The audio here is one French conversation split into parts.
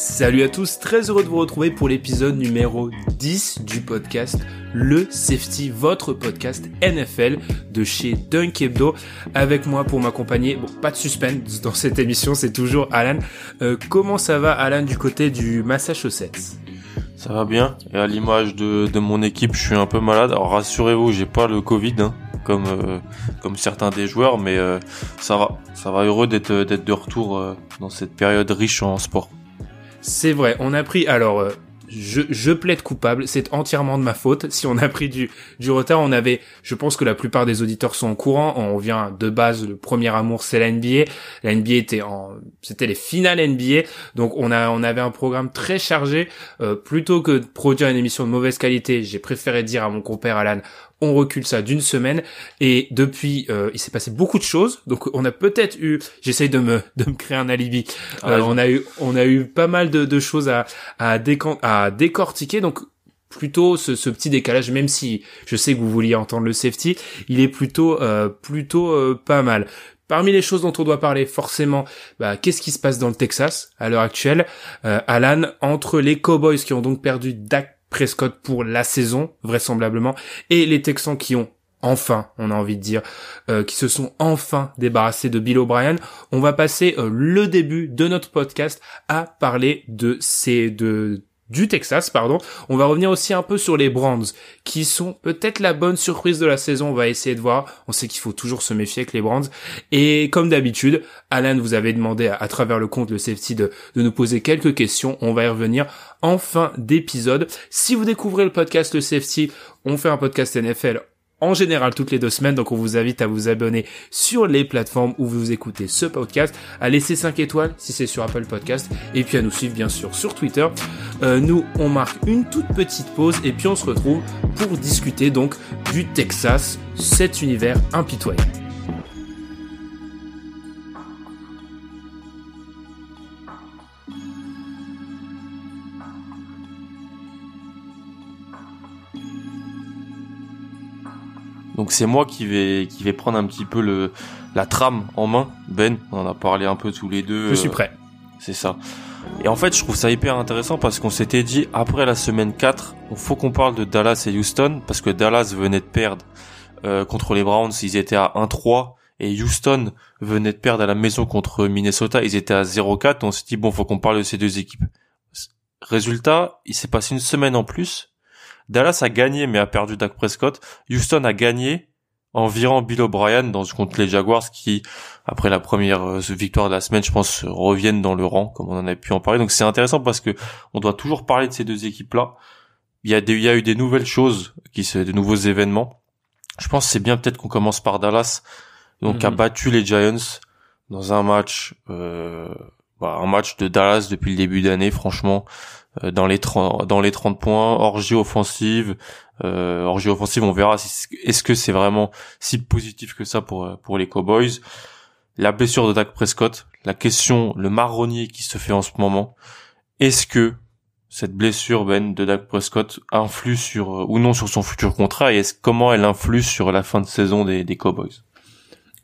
Salut à tous, très heureux de vous retrouver pour l'épisode numéro 10 du podcast Le Safety, votre podcast NFL de chez Dunk Hebdo. Avec moi pour m'accompagner, bon, pas de suspense dans cette émission, c'est toujours Alan. Euh, comment ça va Alan du côté du Massachusetts? Ça va bien, et à l'image de, mon équipe, je suis un peu malade. Alors rassurez-vous, j'ai pas le Covid, hein, comme euh, comme certains des joueurs, mais euh, ça va, ça va heureux d'être de retour dans cette période riche en sport. C'est vrai, on a pris alors euh, je, plaide coupable, c'est entièrement de ma faute. Si on a pris du, du retard, on avait, je pense que la plupart des auditeurs sont au courant. On vient de base, le premier amour, c'est la NBA. La NBA était en, c'était les finales NBA, donc on a, on avait un programme très chargé. Euh, plutôt que de produire une émission de mauvaise qualité, j'ai préféré dire à mon compère Alan, on recule ça d'une semaine. Et depuis euh, il s'est passé beaucoup de choses. Donc on a peut-être eu j'essaye de me de me créer un alibi. Euh, on a eu on a eu pas mal de, de choses à à, décan à décortiquer. Donc plutôt ce, ce petit décalage même si je sais que vous vouliez entendre le safety il est plutôt euh, plutôt euh, pas mal. Parmi les choses dont on doit parler, forcément, bah, qu'est-ce qui se passe dans le Texas à l'heure actuelle? Euh, Alan, entre les Cowboys qui ont donc perdu Dak Prescott pour la saison, vraisemblablement, et les Texans qui ont enfin, on a envie de dire, euh, qui se sont enfin débarrassés de Bill O'Brien. On va passer euh, le début de notre podcast à parler de ces de du Texas, pardon. On va revenir aussi un peu sur les Brands, qui sont peut-être la bonne surprise de la saison. On va essayer de voir. On sait qu'il faut toujours se méfier avec les Brands. Et comme d'habitude, Alan vous avait demandé à, travers le compte le safety de, de nous poser quelques questions. On va y revenir en fin d'épisode. Si vous découvrez le podcast le safety, on fait un podcast NFL en général toutes les deux semaines. Donc on vous invite à vous abonner sur les plateformes où vous écoutez ce podcast, à laisser 5 étoiles si c'est sur Apple Podcast, et puis à nous suivre bien sûr sur Twitter. Euh, nous, on marque une toute petite pause et puis on se retrouve pour discuter donc du Texas, cet univers impitoyable. Donc c'est moi qui vais qui vais prendre un petit peu le la trame en main. Ben, on en a parlé un peu tous les deux. Je suis prêt. Euh, c'est ça. Et en fait, je trouve ça hyper intéressant parce qu'on s'était dit après la semaine 4, il faut qu'on parle de Dallas et Houston parce que Dallas venait de perdre euh, contre les Browns, ils étaient à 1-3 et Houston venait de perdre à la maison contre Minnesota, ils étaient à 0-4. On s'est dit bon, faut qu'on parle de ces deux équipes. Résultat, il s'est passé une semaine en plus Dallas a gagné mais a perdu Dak Prescott. Houston a gagné en virant Bill O'Brien dans contre les Jaguars qui, après la première euh, victoire de la semaine, je pense, reviennent dans le rang, comme on en a pu en parler. Donc c'est intéressant parce que on doit toujours parler de ces deux équipes-là. Il y a des, il y a eu des nouvelles choses, qui se, des nouveaux événements. Je pense que c'est bien peut-être qu'on commence par Dallas, donc mm -hmm. a battu les Giants dans un match, euh, bah, un match de Dallas depuis le début d'année, franchement. Euh, dans les 30, dans les 30 points, orgie offensive, euh, orgie offensive, on verra si, est-ce que c'est vraiment si positif que ça pour pour les Cowboys. La blessure de Dak Prescott, la question, le marronnier qui se fait en ce moment, est-ce que cette blessure ben de Dak Prescott influe sur euh, ou non sur son futur contrat et est-ce comment elle influe sur la fin de saison des, des Cowboys?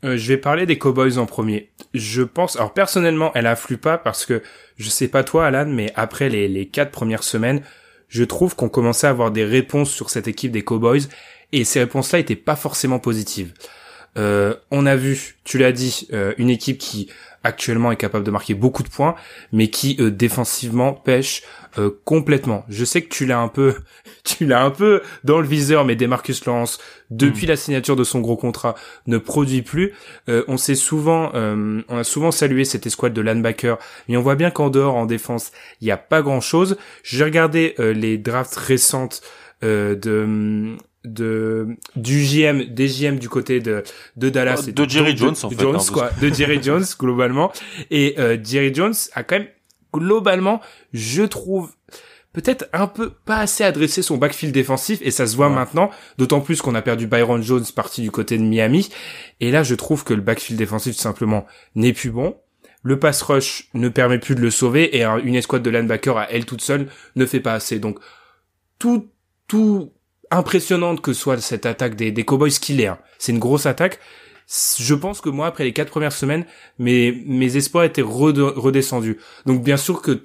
Euh, je vais parler des Cowboys en premier. Je pense, alors personnellement, elle influe pas parce que je sais pas toi, Alan, mais après les, les quatre premières semaines, je trouve qu'on commençait à avoir des réponses sur cette équipe des Cowboys et ces réponses-là étaient pas forcément positives. Euh, on a vu, tu l'as dit, euh, une équipe qui actuellement est capable de marquer beaucoup de points, mais qui euh, défensivement pêche euh, complètement. Je sais que tu l'as un peu, tu l'as un peu dans le viseur, mais Demarcus Lawrence, depuis mm. la signature de son gros contrat, ne produit plus. Euh, on s'est souvent, on a souvent salué cette escouade de linebacker, mais on voit bien qu'en dehors, en défense, il n'y a pas grand chose. J'ai regardé les drafts récentes de de du GM des du côté de de Dallas de, de Jerry Jones en fait Jones, hein, quoi, de Jerry Jones globalement. Et euh, Jerry Jones a quand même globalement je trouve peut-être un peu pas assez adressé son backfield défensif et ça se voit ouais. maintenant d'autant plus qu'on a perdu Byron Jones parti du côté de Miami. Et là je trouve que le backfield défensif tout simplement n'est plus bon. Le pass rush ne permet plus de le sauver et une escouade de linebacker à elle toute seule ne fait pas assez. Donc tout tout impressionnante que soit cette attaque des, des Cowboys qu'il est. Hein. C'est une grosse attaque. je pense que moi après les quatre premières semaines, mes mes espoirs étaient redescendus. Donc bien sûr que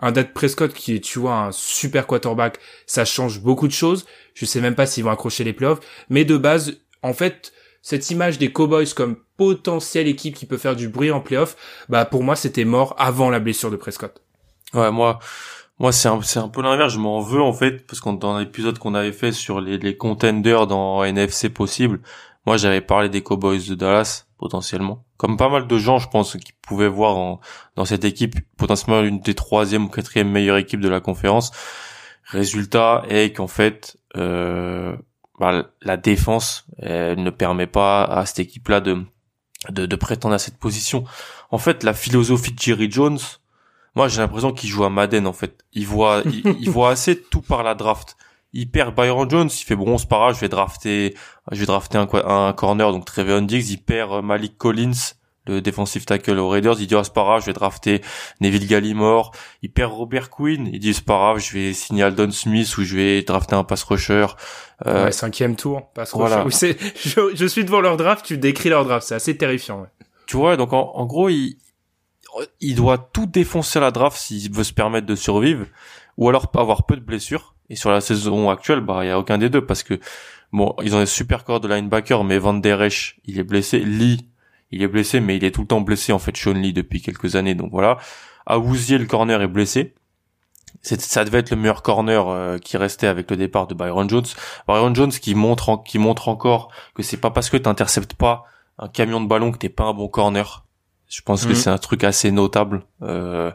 un Dad Prescott qui est tu vois un super quarterback, ça change beaucoup de choses. Je sais même pas s'ils vont accrocher les playoffs, mais de base, en fait, cette image des Cowboys comme potentielle équipe qui peut faire du bruit en playoff, bah pour moi c'était mort avant la blessure de Prescott. Ouais, moi moi, c'est un, c'est un peu l'inverse. Je m'en veux en fait parce qu'on dans l'épisode qu'on avait fait sur les, les contenders dans NFC possible, moi j'avais parlé des Cowboys de Dallas potentiellement, comme pas mal de gens, je pense, qui pouvaient voir en, dans cette équipe potentiellement une des troisième ou quatrième meilleures équipes de la conférence. Résultat est qu'en fait, euh, bah, la défense elle ne permet pas à cette équipe-là de, de de prétendre à cette position. En fait, la philosophie de Jerry Jones moi, j'ai l'impression qu'il joue à Madden en fait. Il voit, il, voit assez tout par la draft. Il perd Byron Jones, il fait bon, c'est pas grave, je vais drafter, je vais drafter un, un corner, donc Trevion Diggs. Il perd euh, Malik Collins, le defensive tackle aux Raiders. Il dit, oh, c'est pas grave, je vais drafter Neville Gallimore. Il perd Robert Quinn. Il dit, c'est pas grave, je vais signer Aldon Smith ou je vais drafter un pass rusher. Euh, ouais, cinquième tour, pass rusher. je, je, suis devant leur draft, tu décris leur draft, c'est assez terrifiant. Ouais. Tu vois, donc en, en gros, il, il doit tout défoncer à la draft s'il veut se permettre de survivre, ou alors avoir peu de blessures. Et sur la saison actuelle, bah il y a aucun des deux parce que bon, ils ont des super corps de linebacker, mais Van Der Esch, il est blessé. Lee, il est blessé, mais il est tout le temps blessé en fait. Sean Lee depuis quelques années, donc voilà. Awuzie, le corner est blessé. Ça devait être le meilleur corner euh, qui restait avec le départ de Byron Jones. Byron Jones qui montre qui montre encore que c'est pas parce que t'interceptes pas un camion de ballon que t'es pas un bon corner. Je pense que mhm. c'est un truc assez notable. Euh,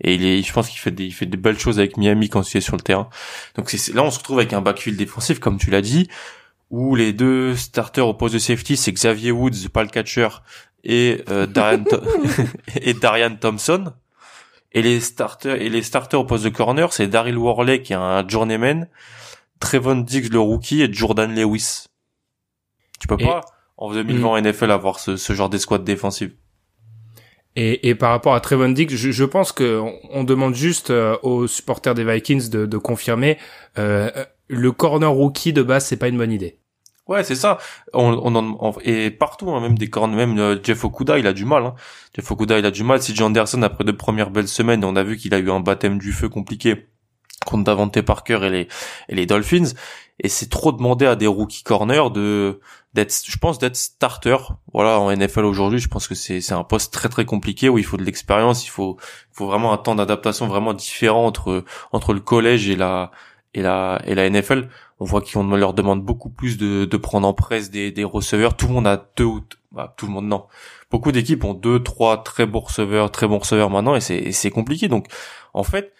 et il est, je pense qu'il fait des, il fait des belles choses avec Miami quand il est sur le terrain. Donc c'est, là, on se retrouve avec un backfield défensif, comme tu l'as dit, où les deux starters au poste de safety, c'est Xavier Woods, pas le catcher, et euh, Darian, et Darian Thompson. Et les starters, et les starters au poste de corner, c'est Daryl Worley qui est un journeyman, Trevon Diggs le rookie et Jordan Lewis. Tu peux pas en 2020 mm. NFL avoir ce, ce genre d'escouade défensive. Et, par rapport à Trevon Diggs, je, pense que on, demande juste euh, aux supporters des Vikings de, confirmer euh, le corner rookie de base, c'est pas une bonne idée. Ouais, c'est ça. On, et partout, hein, même des corners, même euh, Jeff Okuda, il a du mal. Hein. Jeff Okuda, il a du mal. Si Anderson, après deux premières belles semaines, on a vu qu'il a eu un baptême du feu compliqué contre Davante Parker et les et les Dolphins. Et c'est trop demandé à des rookie corners de d'être, je pense d'être starter. Voilà, en NFL aujourd'hui, je pense que c'est c'est un poste très très compliqué où il faut de l'expérience, il faut faut vraiment un temps d'adaptation vraiment différent entre entre le collège et la et la et la NFL. On voit qu'on leur demande beaucoup plus de de prendre en presse des des receveurs. Tout le monde a deux bah, tout le monde non. Beaucoup d'équipes ont deux trois très bons receveurs, très bons receveurs maintenant et c'est c'est compliqué. Donc en fait,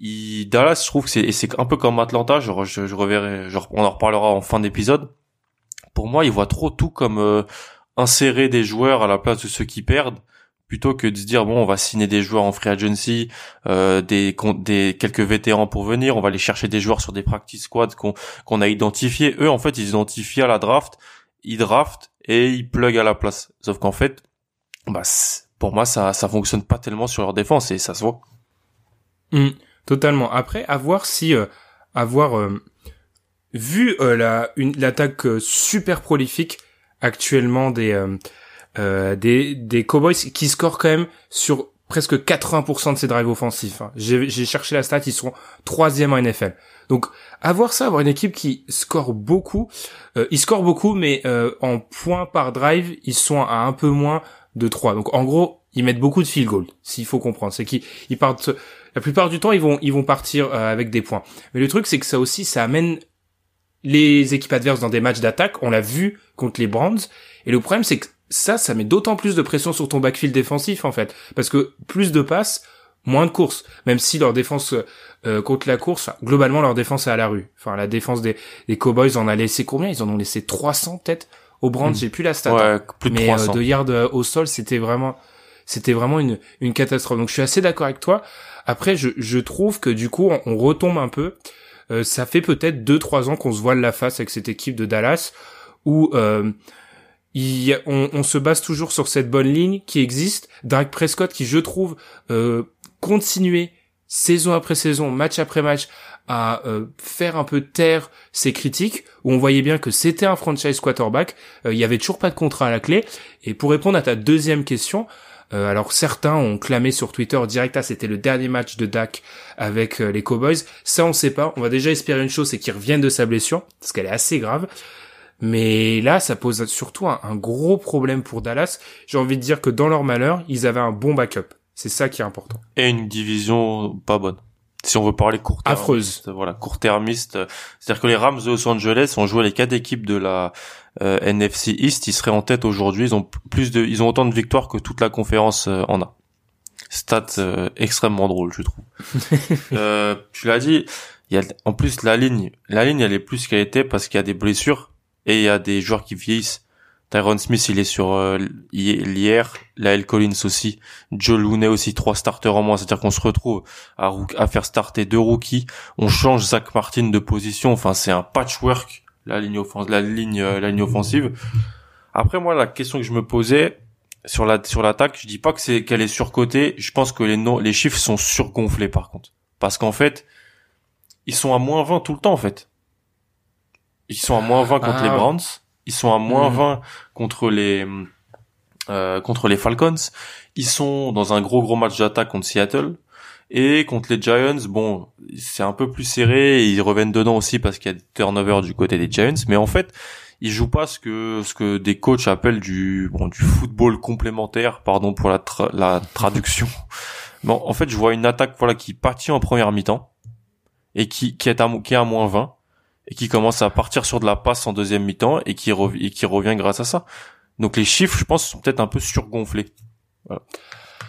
il, Dallas, je trouve que c'est c'est un peu comme Atlanta. Je, je, je reverrai, on en reparlera en fin d'épisode. Pour moi, il voit trop tout comme euh, insérer des joueurs à la place de ceux qui perdent plutôt que de se dire bon on va signer des joueurs en free agency euh, des des quelques vétérans pour venir on va aller chercher des joueurs sur des practice squads qu'on qu'on a identifiés. Eux en fait ils identifient à la draft ils draftent et ils plug à la place. Sauf qu'en fait bah pour moi ça ça fonctionne pas tellement sur leur défense et ça se voit. Mmh, totalement après à voir si euh, avoir euh, vu euh, la une l'attaque euh, super prolifique actuellement des euh, euh, des des Cowboys qui scorent quand même sur presque 80% de ses drives offensifs. Hein. J'ai cherché la stat, ils sont troisième en NFL. Donc avoir ça, avoir une équipe qui score beaucoup, euh, ils scorent beaucoup, mais en points par drive, ils sont à un peu moins de 3. Donc en gros, ils mettent beaucoup de field goal, s'il faut comprendre. C'est qu'ils ils partent la plupart du temps, ils vont ils vont partir avec des points. Mais le truc, c'est que ça aussi, ça amène les équipes adverses dans des matchs d'attaque. On l'a vu contre les Browns. Et le problème, c'est que ça, ça met d'autant plus de pression sur ton backfield défensif, en fait. Parce que plus de passes, moins de courses. Même si leur défense euh, contre la course, globalement, leur défense est à la rue. Enfin, la défense des, des Cowboys en a laissé combien? Ils en ont laissé 300 peut-être aux Browns. Hmm. J'ai plus la stat. Ouais, hein. plus de Mais 300. Euh, de yards euh, au sol, c'était vraiment, c'était vraiment une, une catastrophe. Donc, je suis assez d'accord avec toi. Après, je, je trouve que du coup, on retombe un peu euh, ça fait peut-être 2-3 ans qu'on se voile la face avec cette équipe de Dallas, où euh, il, on, on, se base toujours sur cette bonne ligne qui existe. Drake Prescott qui, je trouve, euh, continuait saison après saison, match après match, à euh, faire un peu taire ses critiques, où on voyait bien que c'était un franchise quarterback, euh, il y avait toujours pas de contrat à la clé. Et pour répondre à ta deuxième question, euh, alors certains ont clamé sur Twitter direct, ah c'était le dernier match de Dak avec les Cowboys. Ça on sait pas. On va déjà espérer une chose, c'est qu'il revienne de sa blessure, parce qu'elle est assez grave. Mais là, ça pose surtout un gros problème pour Dallas. J'ai envie de dire que dans leur malheur, ils avaient un bon backup. C'est ça qui est important. Et une division pas bonne si on veut parler court affreuse. voilà court-termiste c'est-à-dire que les Rams de Los Angeles ont joué les quatre équipes de la euh, NFC East. Ils seraient en tête aujourd'hui. Ils ont plus de ils ont autant de victoires que toute la conférence euh, en a. Stat euh, extrêmement drôle je trouve. Tu l'as dit il y a en plus la ligne la ligne elle est plus qu'elle était parce qu'il y a des blessures et il y a des joueurs qui vieillissent Tyron Smith, il est sur euh, l'hier. Lael Collins aussi. Joe Looney aussi, trois starters en moins. C'est-à-dire qu'on se retrouve à, à, faire starter deux rookies. On change Zach Martin de position. Enfin, c'est un patchwork, la ligne, offensive, la ligne, euh, la ligne offensive. Après, moi, la question que je me posais sur la sur l'attaque, je dis pas que c'est qu'elle est surcotée. Je pense que les no les chiffres sont surgonflés par contre. Parce qu'en fait, ils sont à moins 20 tout le temps en fait. Ils sont à moins 20 contre les ah. Browns ils sont à moins 20 mm. contre les euh, contre les Falcons. Ils sont dans un gros gros match d'attaque contre Seattle. Et contre les Giants, bon, c'est un peu plus serré. ils reviennent dedans aussi parce qu'il y a des turnovers du côté des Giants. Mais en fait, ils jouent pas ce que ce que des coachs appellent du bon du football complémentaire. Pardon pour la la traduction. Bon, en fait, je vois une attaque voilà qui partit en première mi-temps et qui qui est à qui est à moins 20 et qui commence à partir sur de la passe en deuxième mi-temps et qui, revient grâce à ça. Donc les chiffres, je pense, sont peut-être un peu surgonflés.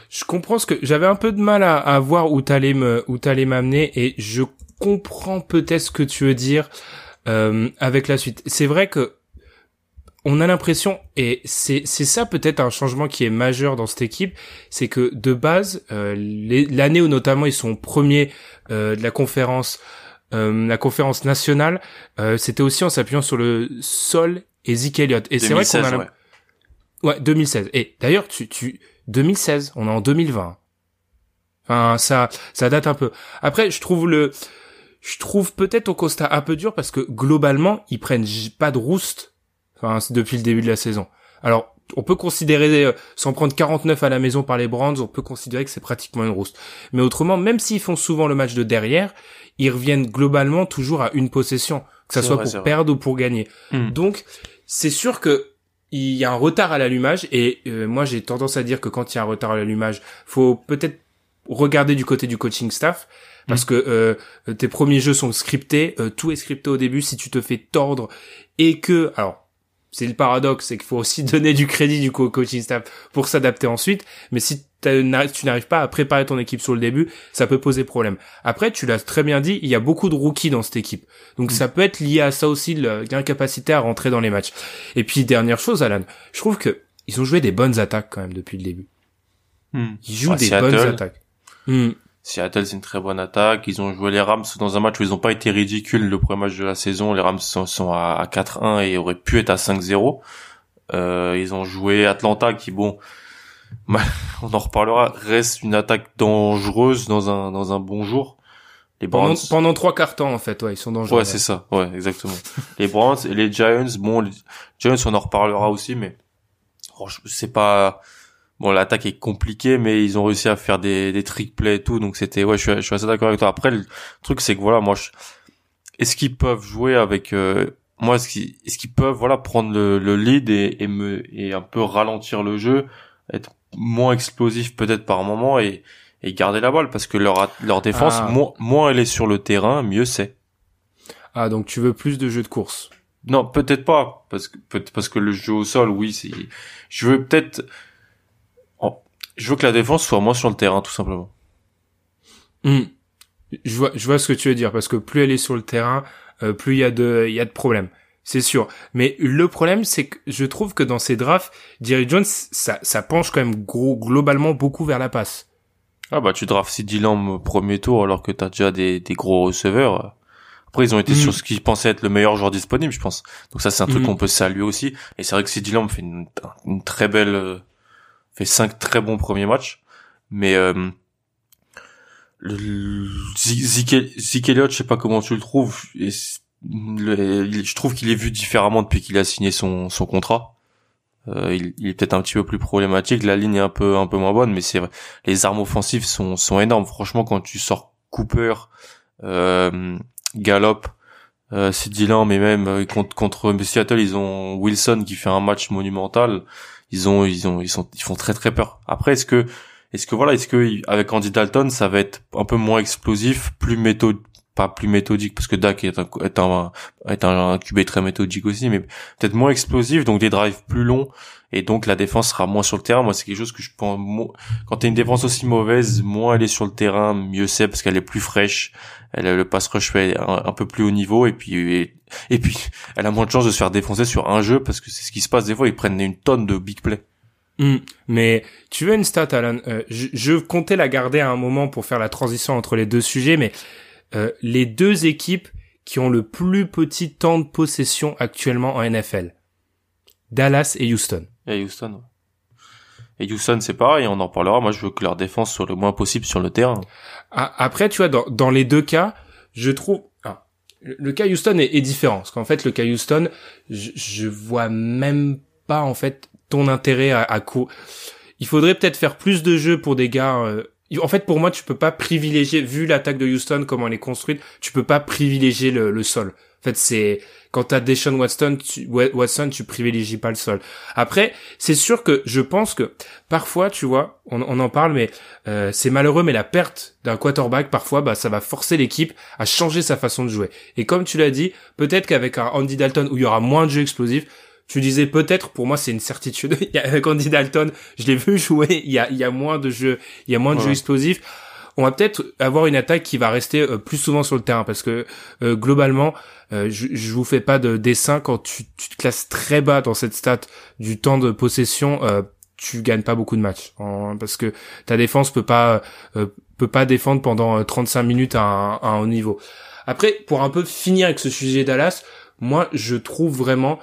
Je comprends ce que j'avais un peu de mal à, à voir où t'allais me où t'allais m'amener et je comprends peut-être ce que tu veux dire euh, avec la suite. C'est vrai que on a l'impression et c'est c'est ça peut-être un changement qui est majeur dans cette équipe, c'est que de base euh, l'année où notamment ils sont premiers euh, de la conférence la conférence nationale, euh, c'était aussi en s'appuyant sur le sol et Zeke Elliott. Et c'est vrai qu'on a... Ouais. ouais, 2016. Et d'ailleurs, tu, tu, 2016, on est en 2020. Enfin, ça, ça date un peu. Après, je trouve le, je trouve peut-être au constat un peu dur parce que globalement, ils prennent pas de roost. Enfin, depuis le début de la saison. Alors, on peut considérer, euh, sans prendre 49 à la maison par les Brands, on peut considérer que c'est pratiquement une roost. Mais autrement, même s'ils font souvent le match de derrière, ils reviennent globalement toujours à une possession, que ça soit pour perdre ou pour gagner. Hmm. Donc, c'est sûr que il y a un retard à l'allumage et euh, moi j'ai tendance à dire que quand il y a un retard à l'allumage, faut peut-être regarder du côté du coaching staff parce hmm. que euh, tes premiers jeux sont scriptés, euh, tout est scripté au début. Si tu te fais tordre et que alors c'est le paradoxe, c'est qu'il faut aussi donner du crédit du coaching staff pour s'adapter ensuite. Mais si tu n'arrives pas à préparer ton équipe sur le début, ça peut poser problème. Après, tu l'as très bien dit, il y a beaucoup de rookies dans cette équipe. Donc ça peut être lié à ça aussi, l'incapacité à rentrer dans les matchs. Et puis dernière chose, Alan, je trouve que ils ont joué des bonnes attaques quand même depuis le début. Hmm. Ils jouent des bonnes attaques. Hmm. Seattle, c'est une très bonne attaque. Ils ont joué les Rams dans un match où ils n'ont pas été ridicules le premier match de la saison. Les Rams sont, à, 4-1 et auraient pu être à 5-0. Euh, ils ont joué Atlanta qui, bon, on en reparlera, reste une attaque dangereuse dans un, dans un bon jour. Les Browns... Pendant, trois quarts temps, en fait, ouais, ils sont dangereux. Ouais, c'est ça, ouais, exactement. les Browns et les Giants, bon, les Giants, on en reparlera aussi, mais c'est pas bon l'attaque est compliquée mais ils ont réussi à faire des des trick plays et tout donc c'était ouais je suis, je suis assez d'accord avec toi. Après le truc c'est que voilà moi je... est-ce qu'ils peuvent jouer avec euh, moi est-ce qu'ils est-ce qu'ils peuvent voilà prendre le, le lead et, et me et un peu ralentir le jeu être moins explosif peut-être par moment et et garder la balle parce que leur leur défense ah. moins, moins elle est sur le terrain mieux c'est. Ah donc tu veux plus de jeux de course? Non peut-être pas parce que parce que le jeu au sol oui c'est je veux peut-être je veux que la défense soit moins sur le terrain, tout simplement. Hmm. Je vois, je vois ce que tu veux dire, parce que plus elle est sur le terrain, euh, plus il y a de, il y a de problèmes. C'est sûr. Mais le problème, c'est que je trouve que dans ces drafts, Jerry Jones, ça, ça penche quand même gros, globalement beaucoup vers la passe. Ah bah tu drafts CD Lamb premier tour alors que t'as déjà des, des gros receveurs. Après ils ont été hmm. sur ce qu'ils pensaient être le meilleur joueur disponible, je pense. Donc ça c'est un truc hmm. qu'on peut saluer aussi. Et c'est vrai que CD Lamb fait une, une très belle fait cinq très bons premiers matchs, mais euh, le, Zeke Elliott, je sais pas comment tu le trouves. Je trouve qu'il est vu différemment depuis qu'il a signé son, son contrat. Euh, il, il, est peut-être un petit peu plus problématique. La ligne est un peu un peu moins bonne, mais c'est vrai. Les armes offensives sont sont énormes. Franchement, quand tu sors Cooper, euh, Gallup, euh, mais même euh, contre, contre Seattle, ils ont Wilson qui fait un match monumental. Ils ont ils ont ils sont ils font très très peur. Après, est-ce que est-ce que voilà, est-ce que avec Andy Dalton, ça va être un peu moins explosif, plus méthode, pas plus méthodique parce que Dak est un est un, est un QB très méthodique aussi, mais peut-être moins explosif, donc des drives plus longs et donc la défense sera moins sur le terrain. Moi, c'est quelque chose que je pense. Quand t'as une défense aussi mauvaise, moins elle est sur le terrain, mieux c'est parce qu'elle est plus fraîche. Elle a le pass rush fait un, peu plus haut niveau et puis et, puis elle a moins de chances de se faire défoncer sur un jeu parce que c'est ce qui se passe des fois. Ils prennent une tonne de big play. Hmm. Mais tu veux une stat, Alan? Euh, je, je comptais la garder à un moment pour faire la transition entre les deux sujets, mais euh, les deux équipes qui ont le plus petit temps de possession actuellement en NFL. Dallas et Houston. Et Houston. Et Houston, c'est pareil, on en parlera. Moi, je veux que leur défense soit le moins possible sur le terrain. Après, tu vois, dans, les deux cas, je trouve... Le cas Houston est, différent. Parce qu'en fait, le cas Houston, je, vois même pas, en fait, ton intérêt à, à Il faudrait peut-être faire plus de jeux pour des gars... Euh, en fait, pour moi, tu peux pas privilégier, vu l'attaque de Houston, comment elle est construite, tu peux pas privilégier le sol. En fait, c'est quand t'as Deshaun Watson, tu, Watson, tu privilégies pas le sol. Après, c'est sûr que je pense que parfois, tu vois, on, on en parle, mais euh, c'est malheureux, mais la perte d'un quarterback, parfois, bah, ça va forcer l'équipe à changer sa façon de jouer. Et comme tu l'as dit, peut-être qu'avec un Andy Dalton où il y aura moins de jeux explosifs, tu disais peut-être, pour moi c'est une certitude, avec Andy Dalton, je l'ai vu jouer, il y a, il y a moins de jeux, il y a moins de jeux explosifs. On va peut-être avoir une attaque qui va rester euh, plus souvent sur le terrain parce que euh, globalement, euh, je, je vous fais pas de dessin quand tu, te classes très bas dans cette stat du temps de possession, tu gagnes pas beaucoup de matchs parce que ta défense peut pas peut pas défendre pendant 35 minutes à un, à un haut niveau. Après, pour un peu finir avec ce sujet Dallas, moi je trouve vraiment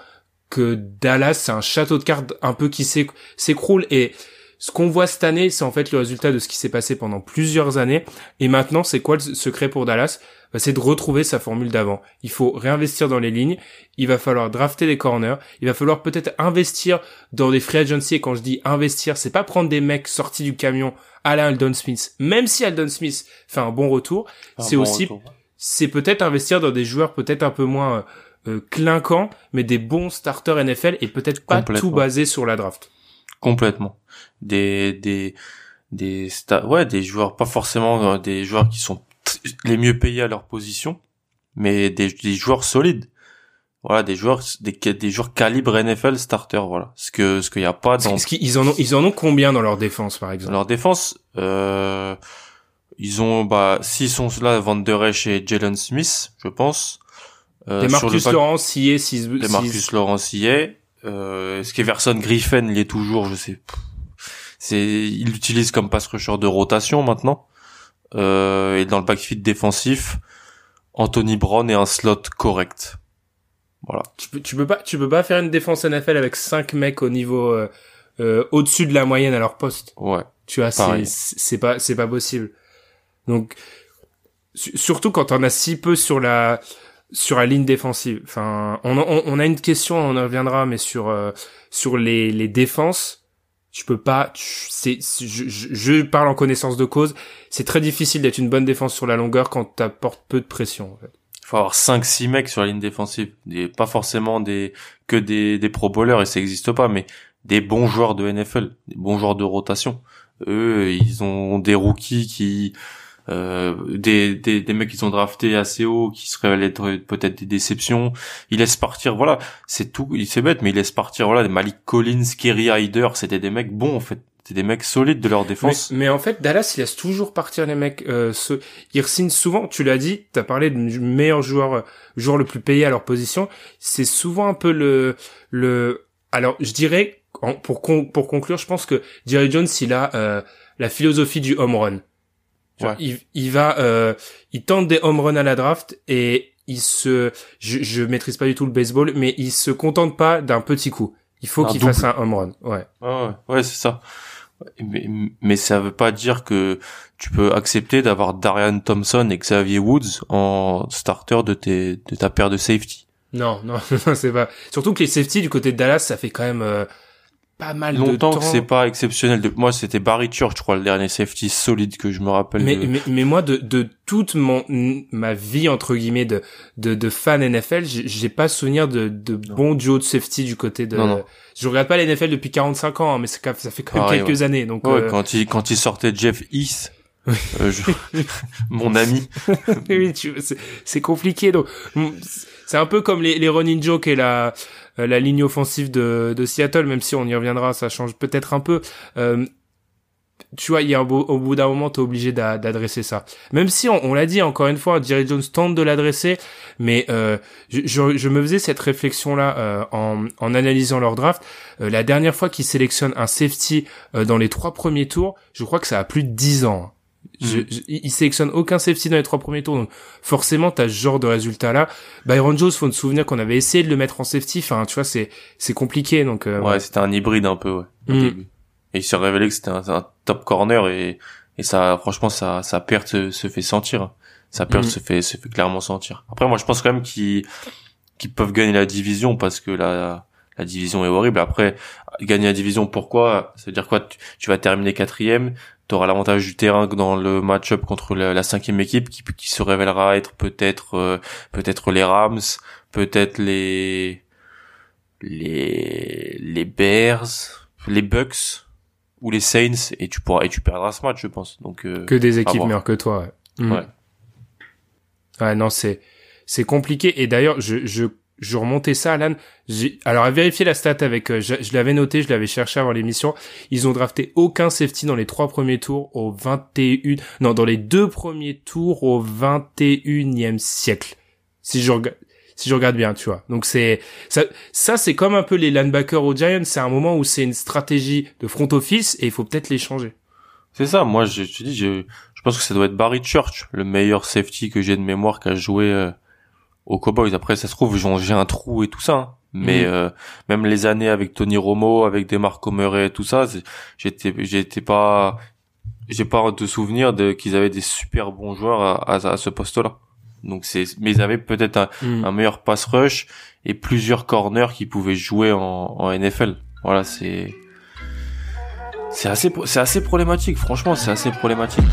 que Dallas, c'est un château de cartes un peu qui s'écroule et ce qu'on voit cette année, c'est en fait le résultat de ce qui s'est passé pendant plusieurs années. Et maintenant, c'est quoi le secret pour Dallas? Bah, C'est de retrouver sa formule d'avant. Il faut réinvestir dans les lignes. Il va falloir drafter des corners. Il va falloir peut-être investir dans des free agency. Et quand je dis investir, c'est pas prendre des mecs sortis du camion à la Aldon Smith. Même si Aldon Smith fait un bon retour, c'est aussi, c'est peut-être investir dans des joueurs peut-être un peu moins euh, euh, clinquants, mais des bons starters NFL et peut-être pas tout basé sur la draft. Complètement. Des des des ouais des joueurs pas forcément euh, des joueurs qui sont les mieux payés à leur position, mais des, des joueurs solides. Voilà, des joueurs des, des joueurs calibre NFL starter, voilà. Ce que ce qu'il y a pas dans ce qu'ils en ont ils en ont combien dans leur défense par exemple? Dans leur défense euh, ils ont bah s'ils sont là Van Der Esch et Jalen Smith, je pense. Euh, des Marcus Laurence y est, Des Marcus Laurence y est. Euh, Est-ce qu'Everson Griffin il est toujours, je sais. C'est, il l'utilise comme pass rusher de rotation maintenant. Euh, et dans le backfield défensif, Anthony Brown est un slot correct. Voilà. Tu peux, tu peux pas, tu peux pas faire une défense NFL avec cinq mecs au niveau euh, euh, au-dessus de la moyenne à leur poste. Ouais. Tu vois, c'est, c'est pas, c'est pas possible. Donc, surtout quand on a si peu sur la sur la ligne défensive. Enfin, on, on, on, a une question, on en reviendra, mais sur euh, sur les, les défenses, tu peux pas. C'est, je, je, parle en connaissance de cause. C'est très difficile d'être une bonne défense sur la longueur quand t'apportes peu de pression. En fait. Il faut avoir 5-6 mecs sur la ligne défensive, des, pas forcément des que des des pro bowlers et ça existe pas, mais des bons joueurs de NFL, des bons joueurs de rotation. Eux, ils ont des rookies qui euh, des, des, des mecs qui sont draftés assez haut, qui seraient peut-être des déceptions. Il laisse partir, voilà, c'est tout, il c'est bête, mais il laisse partir, voilà, des Malik Collins, Kerry Hyder, c'était des mecs bons en fait. C'est des mecs solides de leur défense. Mais, en fait, Dallas, il laisse toujours partir les mecs. Euh, ils signent souvent. Tu l'as dit. T'as parlé du meilleur joueur, euh, joueur le plus payé à leur position. C'est souvent un peu le, le. Alors, je dirais, pour pour conclure, je pense que Jerry Jones, il a euh, la philosophie du home run. Il, il, va, euh, il tente des home runs à la draft et il se, je, je maîtrise pas du tout le baseball, mais il se contente pas d'un petit coup. Il faut qu'il fasse un home run. Ouais. ouais, ouais, c'est ça. Mais, mais ça veut pas dire que tu peux accepter d'avoir Darian Thompson et Xavier Woods en starter de tes de ta paire de safety. Non, non, c'est pas. Surtout que les safety du côté de Dallas, ça fait quand même euh, pas mal Longtemps de temps. que c'est pas exceptionnel. De... Moi, c'était Barry Church, je crois, le dernier safety solide que je me rappelle. Mais, de- mais, mais moi, de, de toute mon ma vie entre guillemets de de, de fan NFL, j'ai pas souvenir de, de bons duos de safety du côté de. Non, non. Je regarde pas les NFL depuis 45 ans, hein, mais ça fait quand même Pareil, quelques années. Donc Ouais, euh, quand il quand il sortait Jeff Heath, euh, je- mon ami. oui, c'est- compliqué. Donc, c'est un peu comme les, les running jokes et la, euh, la ligne offensive de, Seattle, même si on y reviendra, ça change peut-être un peu. Euh, tu vois, il y a au bout d'un moment, t'es obligé d'a- d'adresser ça. Même si on, l'a dit encore une fois, Jerry Jones tente de l'adresser, mais euh, je, je, je me faisais cette réflexion-là euh, en, en analysant leur draft. Euh, la dernière fois qu'ils sélectionnent un safety euh, dans les trois premiers tours, je crois que ça a plus de dix ans. Je, Mhm. je- il sélectionne aucun safety dans les trois premiers tours, donc forcément t'as ce genre de résultat là. Byron Jones, faut se souvenir qu'on avait essayé de le mettre en safety. Enfin, tu vois, c'est c'est compliqué. Donc euh, Ouais, c'était un hybride un peu, ouais, au Mm. début. Et il s'est révélé que c'était un, un top corner et, et ça, franchement, sa, sa perte se, se fait sentir. Sa perte Mm. se fait, se fait clairement sentir. Après, moi, je pense quand même qu'ils, qu'ils peuvent gagner la division parce que la, la division est horrible. Après, gagner la division, pourquoi? Ça veut dire quoi? Tu, tu vas terminer quatrième. Tu auras l'avantage du terrain dans le match-up contre la, la cinquième équipe qui, qui se révélera être peut-être, euh, peut-être les Rams, peut-être les, les, les Bears, les Bucks ou les Saints et tu pourras et tu perdras ce match je pense donc euh, que des équipes meilleures que toi. Ouais. Mm. Ouais. Ouais, non, c'est c'est compliqué. Et d'ailleurs, je je je remontais ça, Alan. Alors à vérifier la stat avec. euh, je l'avais noté, je l'avais cherché avant l'émission. Ils ont drafté aucun safety dans les trois premiers tours au 21 non dans les deux premiers tours au 21e siècle. Si je regarde si je regarde bien, tu vois. Donc c'est ça ça c'est comme un peu les linebackers aux Giants. C'est un moment où c'est une stratégie de front office et il faut peut-être les changer. c'est ça moi je te dis je je pense que ça doit être Barry Church le meilleur safety que j'ai de mémoire qui a joué euh, aux Cowboys après ça se trouve j'ai un trou et tout ça hein. mais Mhm. euh, même les années avec Tony Romo avec Demarco Murray et tout ça j'étais j'étais pas j'ai pas de souvenir de qu'ils avaient des super bons joueurs à, à, à ce poste là donc c'est mais ils avaient peut-être un Mm. un meilleur pass rush et plusieurs corners qui pouvaient jouer en, en NFL. Voilà, c'est c'est assez c'est assez problématique. Franchement, c'est assez problématique.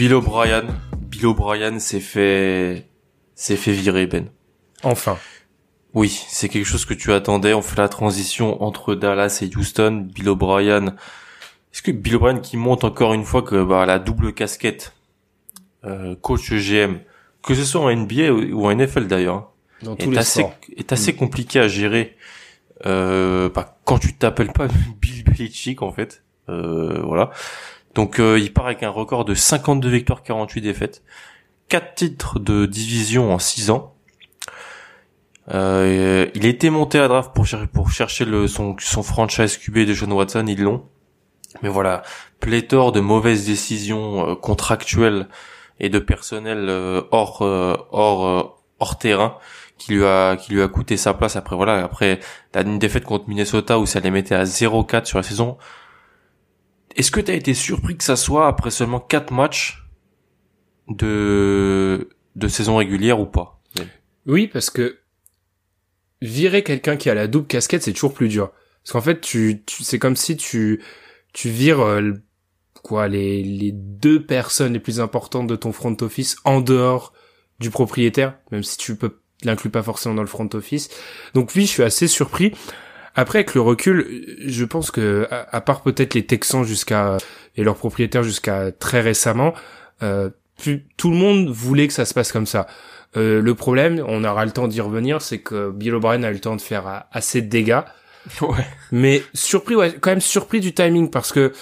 Bill O'Brien, Bill O'Brien s'est fait s'est fait virer Ben. Enfin. Oui, c'est quelque chose que tu attendais. On fait la transition entre Dallas et Houston. Bill O'Brien. Est-ce que Bill O'Brien qui monte encore une fois que bah, la double casquette euh, coach GM, que ce soit en NBA ou en NFL d'ailleurs, hein, Dans est assez est assez compliqué à gérer. Euh, bah, quand tu t'appelles pas Bill Belichick en fait. Euh, voilà. Donc euh, il part avec un record de 52 victoires, 48 défaites, 4 titres de division en 6 ans. Euh, il été monté à draft pour chercher son franchise QB de John Watson, ils l'ont. Mais voilà, pléthore de mauvaises décisions euh, contractuelles et de personnel hors terrain qui lui a qui lui a coûté sa place après voilà après une défaite contre Minnesota où ça les mettait à 0-4 sur la saison est-ce que t'as été surpris que ça soit après seulement 4 matchs de de saison régulière ou pas? Oui, parce que virer quelqu'un qui a la double casquette, c'est toujours plus dur. Parce qu'en fait, tu, tu c'est comme si tu tu vires euh, quoi les les deux personnes les plus importantes de ton front office en dehors du propriétaire, même si tu peux l'inclus pas forcément dans le front office. Donc oui, je suis assez surpris. Après, avec le recul, je pense que à, à part peut-être les Texans jusqu'à et leurs propriétaires jusqu'à très récemment, euh, plus- tout le monde voulait que ça se passe comme ça. Euh, le problème, on aura le temps d'y revenir, c'est que Bill O'Brien a eu le temps de faire euh, assez de dégâts. Ouais. Mais surpris, ouais, quand même surpris du timing parce que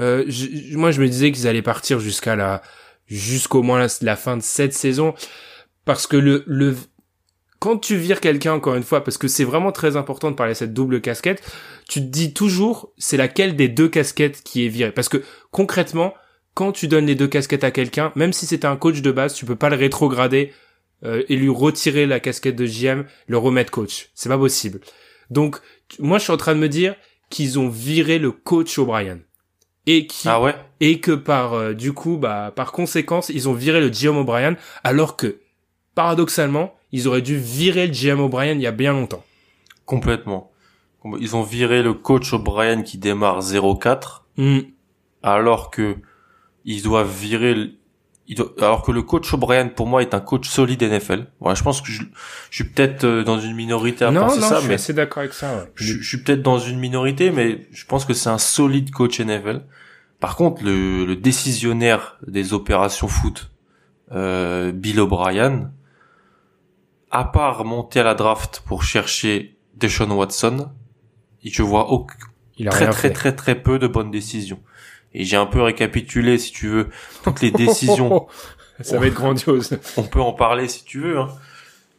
euh, j- moi je me disais qu'ils allaient partir jusqu'à la jusqu'au moins la, la fin de cette saison parce que le le quand tu vires quelqu'un encore une fois parce que c'est vraiment très important de parler de cette double casquette, tu te dis toujours c'est laquelle des deux casquettes qui est virée parce que concrètement quand tu donnes les deux casquettes à quelqu'un, même si c'était un coach de base, tu peux pas le rétrograder euh, et lui retirer la casquette de GM, le remettre coach. C'est pas possible. Donc moi je suis en train de me dire qu'ils ont viré le coach O'Brien et qui Ah ouais? et que par euh, du coup bah par conséquence ils ont viré le GM O'Brien alors que paradoxalement ils auraient dû virer le GM O'Brien il y a bien longtemps. Complètement. Ils ont viré le coach O'Brien qui démarre 0-4, Hmm. alors que ils doivent virer, alors que le coach O'Brien pour moi est un coach solide NFL. Voilà, je pense que je, je suis peut-être euh, dans une minorité à non penser non ça, je mais d'accord avec ça. Ouais. je, je suis peut-être dans une minorité, mais je pense que c'est un solide coach NFL. Par contre, le, le décisionnaire des opérations foot, euh, Bill O'Brien, à part monter à la draft pour chercher Deshaun Watson, je vois auc- Il a très très très très peu de bonnes décisions. Et j'ai un peu récapitulé, si tu veux, toutes les décisions. ça va être grandiose. On peut en parler si tu veux, hein.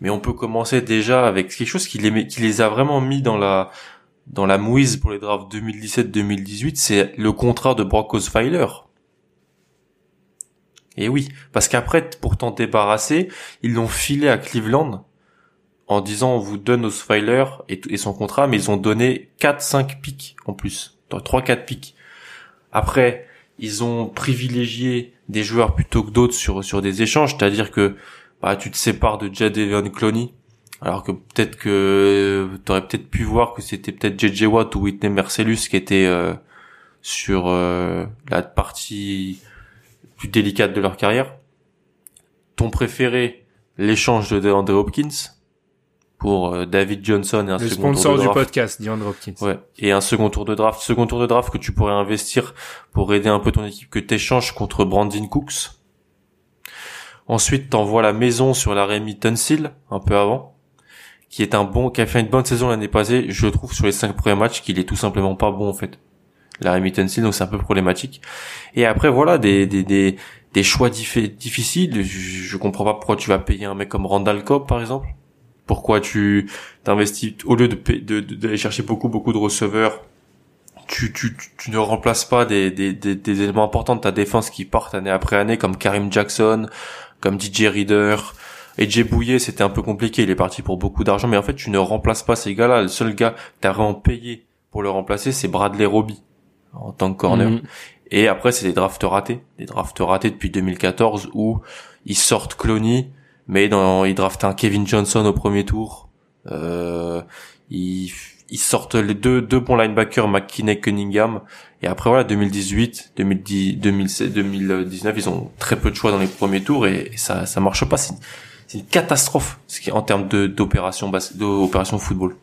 mais on peut commencer déjà avec quelque chose qui les, met- qui les a vraiment mis dans la dans la mouise pour les drafts 2017-2018, c'est le contrat de Brock Osweiler. Et oui, parce qu'après, pour t'en débarrasser, ils l'ont filé à Cleveland en disant on vous donne Osweiler et, et son contrat, mais ils ont donné 4-5 pics en plus, 3-4 pics. Après, ils ont privilégié des joueurs plutôt que d'autres sur sur des échanges, c'est-à-dire que bah tu te sépares de Jadavion Clowney, alors que peut-être que tu aurais peut-être pu voir que c'était peut-être JJ Watt ou Whitney Mercellus qui était euh, sur euh, la partie plus délicate de leur carrière. Ton préféré, l'échange de DeAndre Hopkins pour euh, David Johnson et un Le second tour sponsor de du draft. podcast, DeAndre Hopkins. Ouais. Et un second tour de draft. Second tour de draft que tu pourrais investir pour aider un peu ton équipe que t'échanges contre Brandon Cooks. Ensuite, t'envoies la maison sur la Remy Tunsil, un peu avant, qui est un bon, qui a fait une bonne saison l'année passée. Je trouve sur les cinq premiers matchs qu'il est tout simplement pas bon, en fait. La Remy Tunsil, donc c'est un peu problématique. Et après, voilà, des, des, des, des choix diffi- difficiles. Je, je comprends pas pourquoi tu vas payer un mec comme Randall Cobb, par exemple. Pourquoi tu t'investis, au lieu de, de, chercher beaucoup, beaucoup de receveurs, tu, tu, tu, ne remplaces pas des, des, des, des éléments importants de ta défense qui partent année après année, comme Karim Jackson, comme DJ Reader. Et Jay Bouillet, c'était un peu compliqué, il est parti pour beaucoup d'argent, mais en fait, tu ne remplaces pas ces gars-là. Le seul gars que t'as vraiment payé pour le remplacer, c'est Bradley Roby, en tant que corner. Mhm. Et après, c'est des drafts ratés. Des drafts ratés depuis 2014 où ils sortent Clooney, mais dans, ils draftent un Kevin Johnson au premier tour. Euh, ils, ils sortent les deux, deux bons linebackers, McKinney, Cunningham. Et après, voilà, 2018, 2010, 2016, 2019, ils ont très peu de choix dans les premiers tours et, ça, ça marche pas. C'est une, catastrophe, en termes de, d'opération, d'opération football.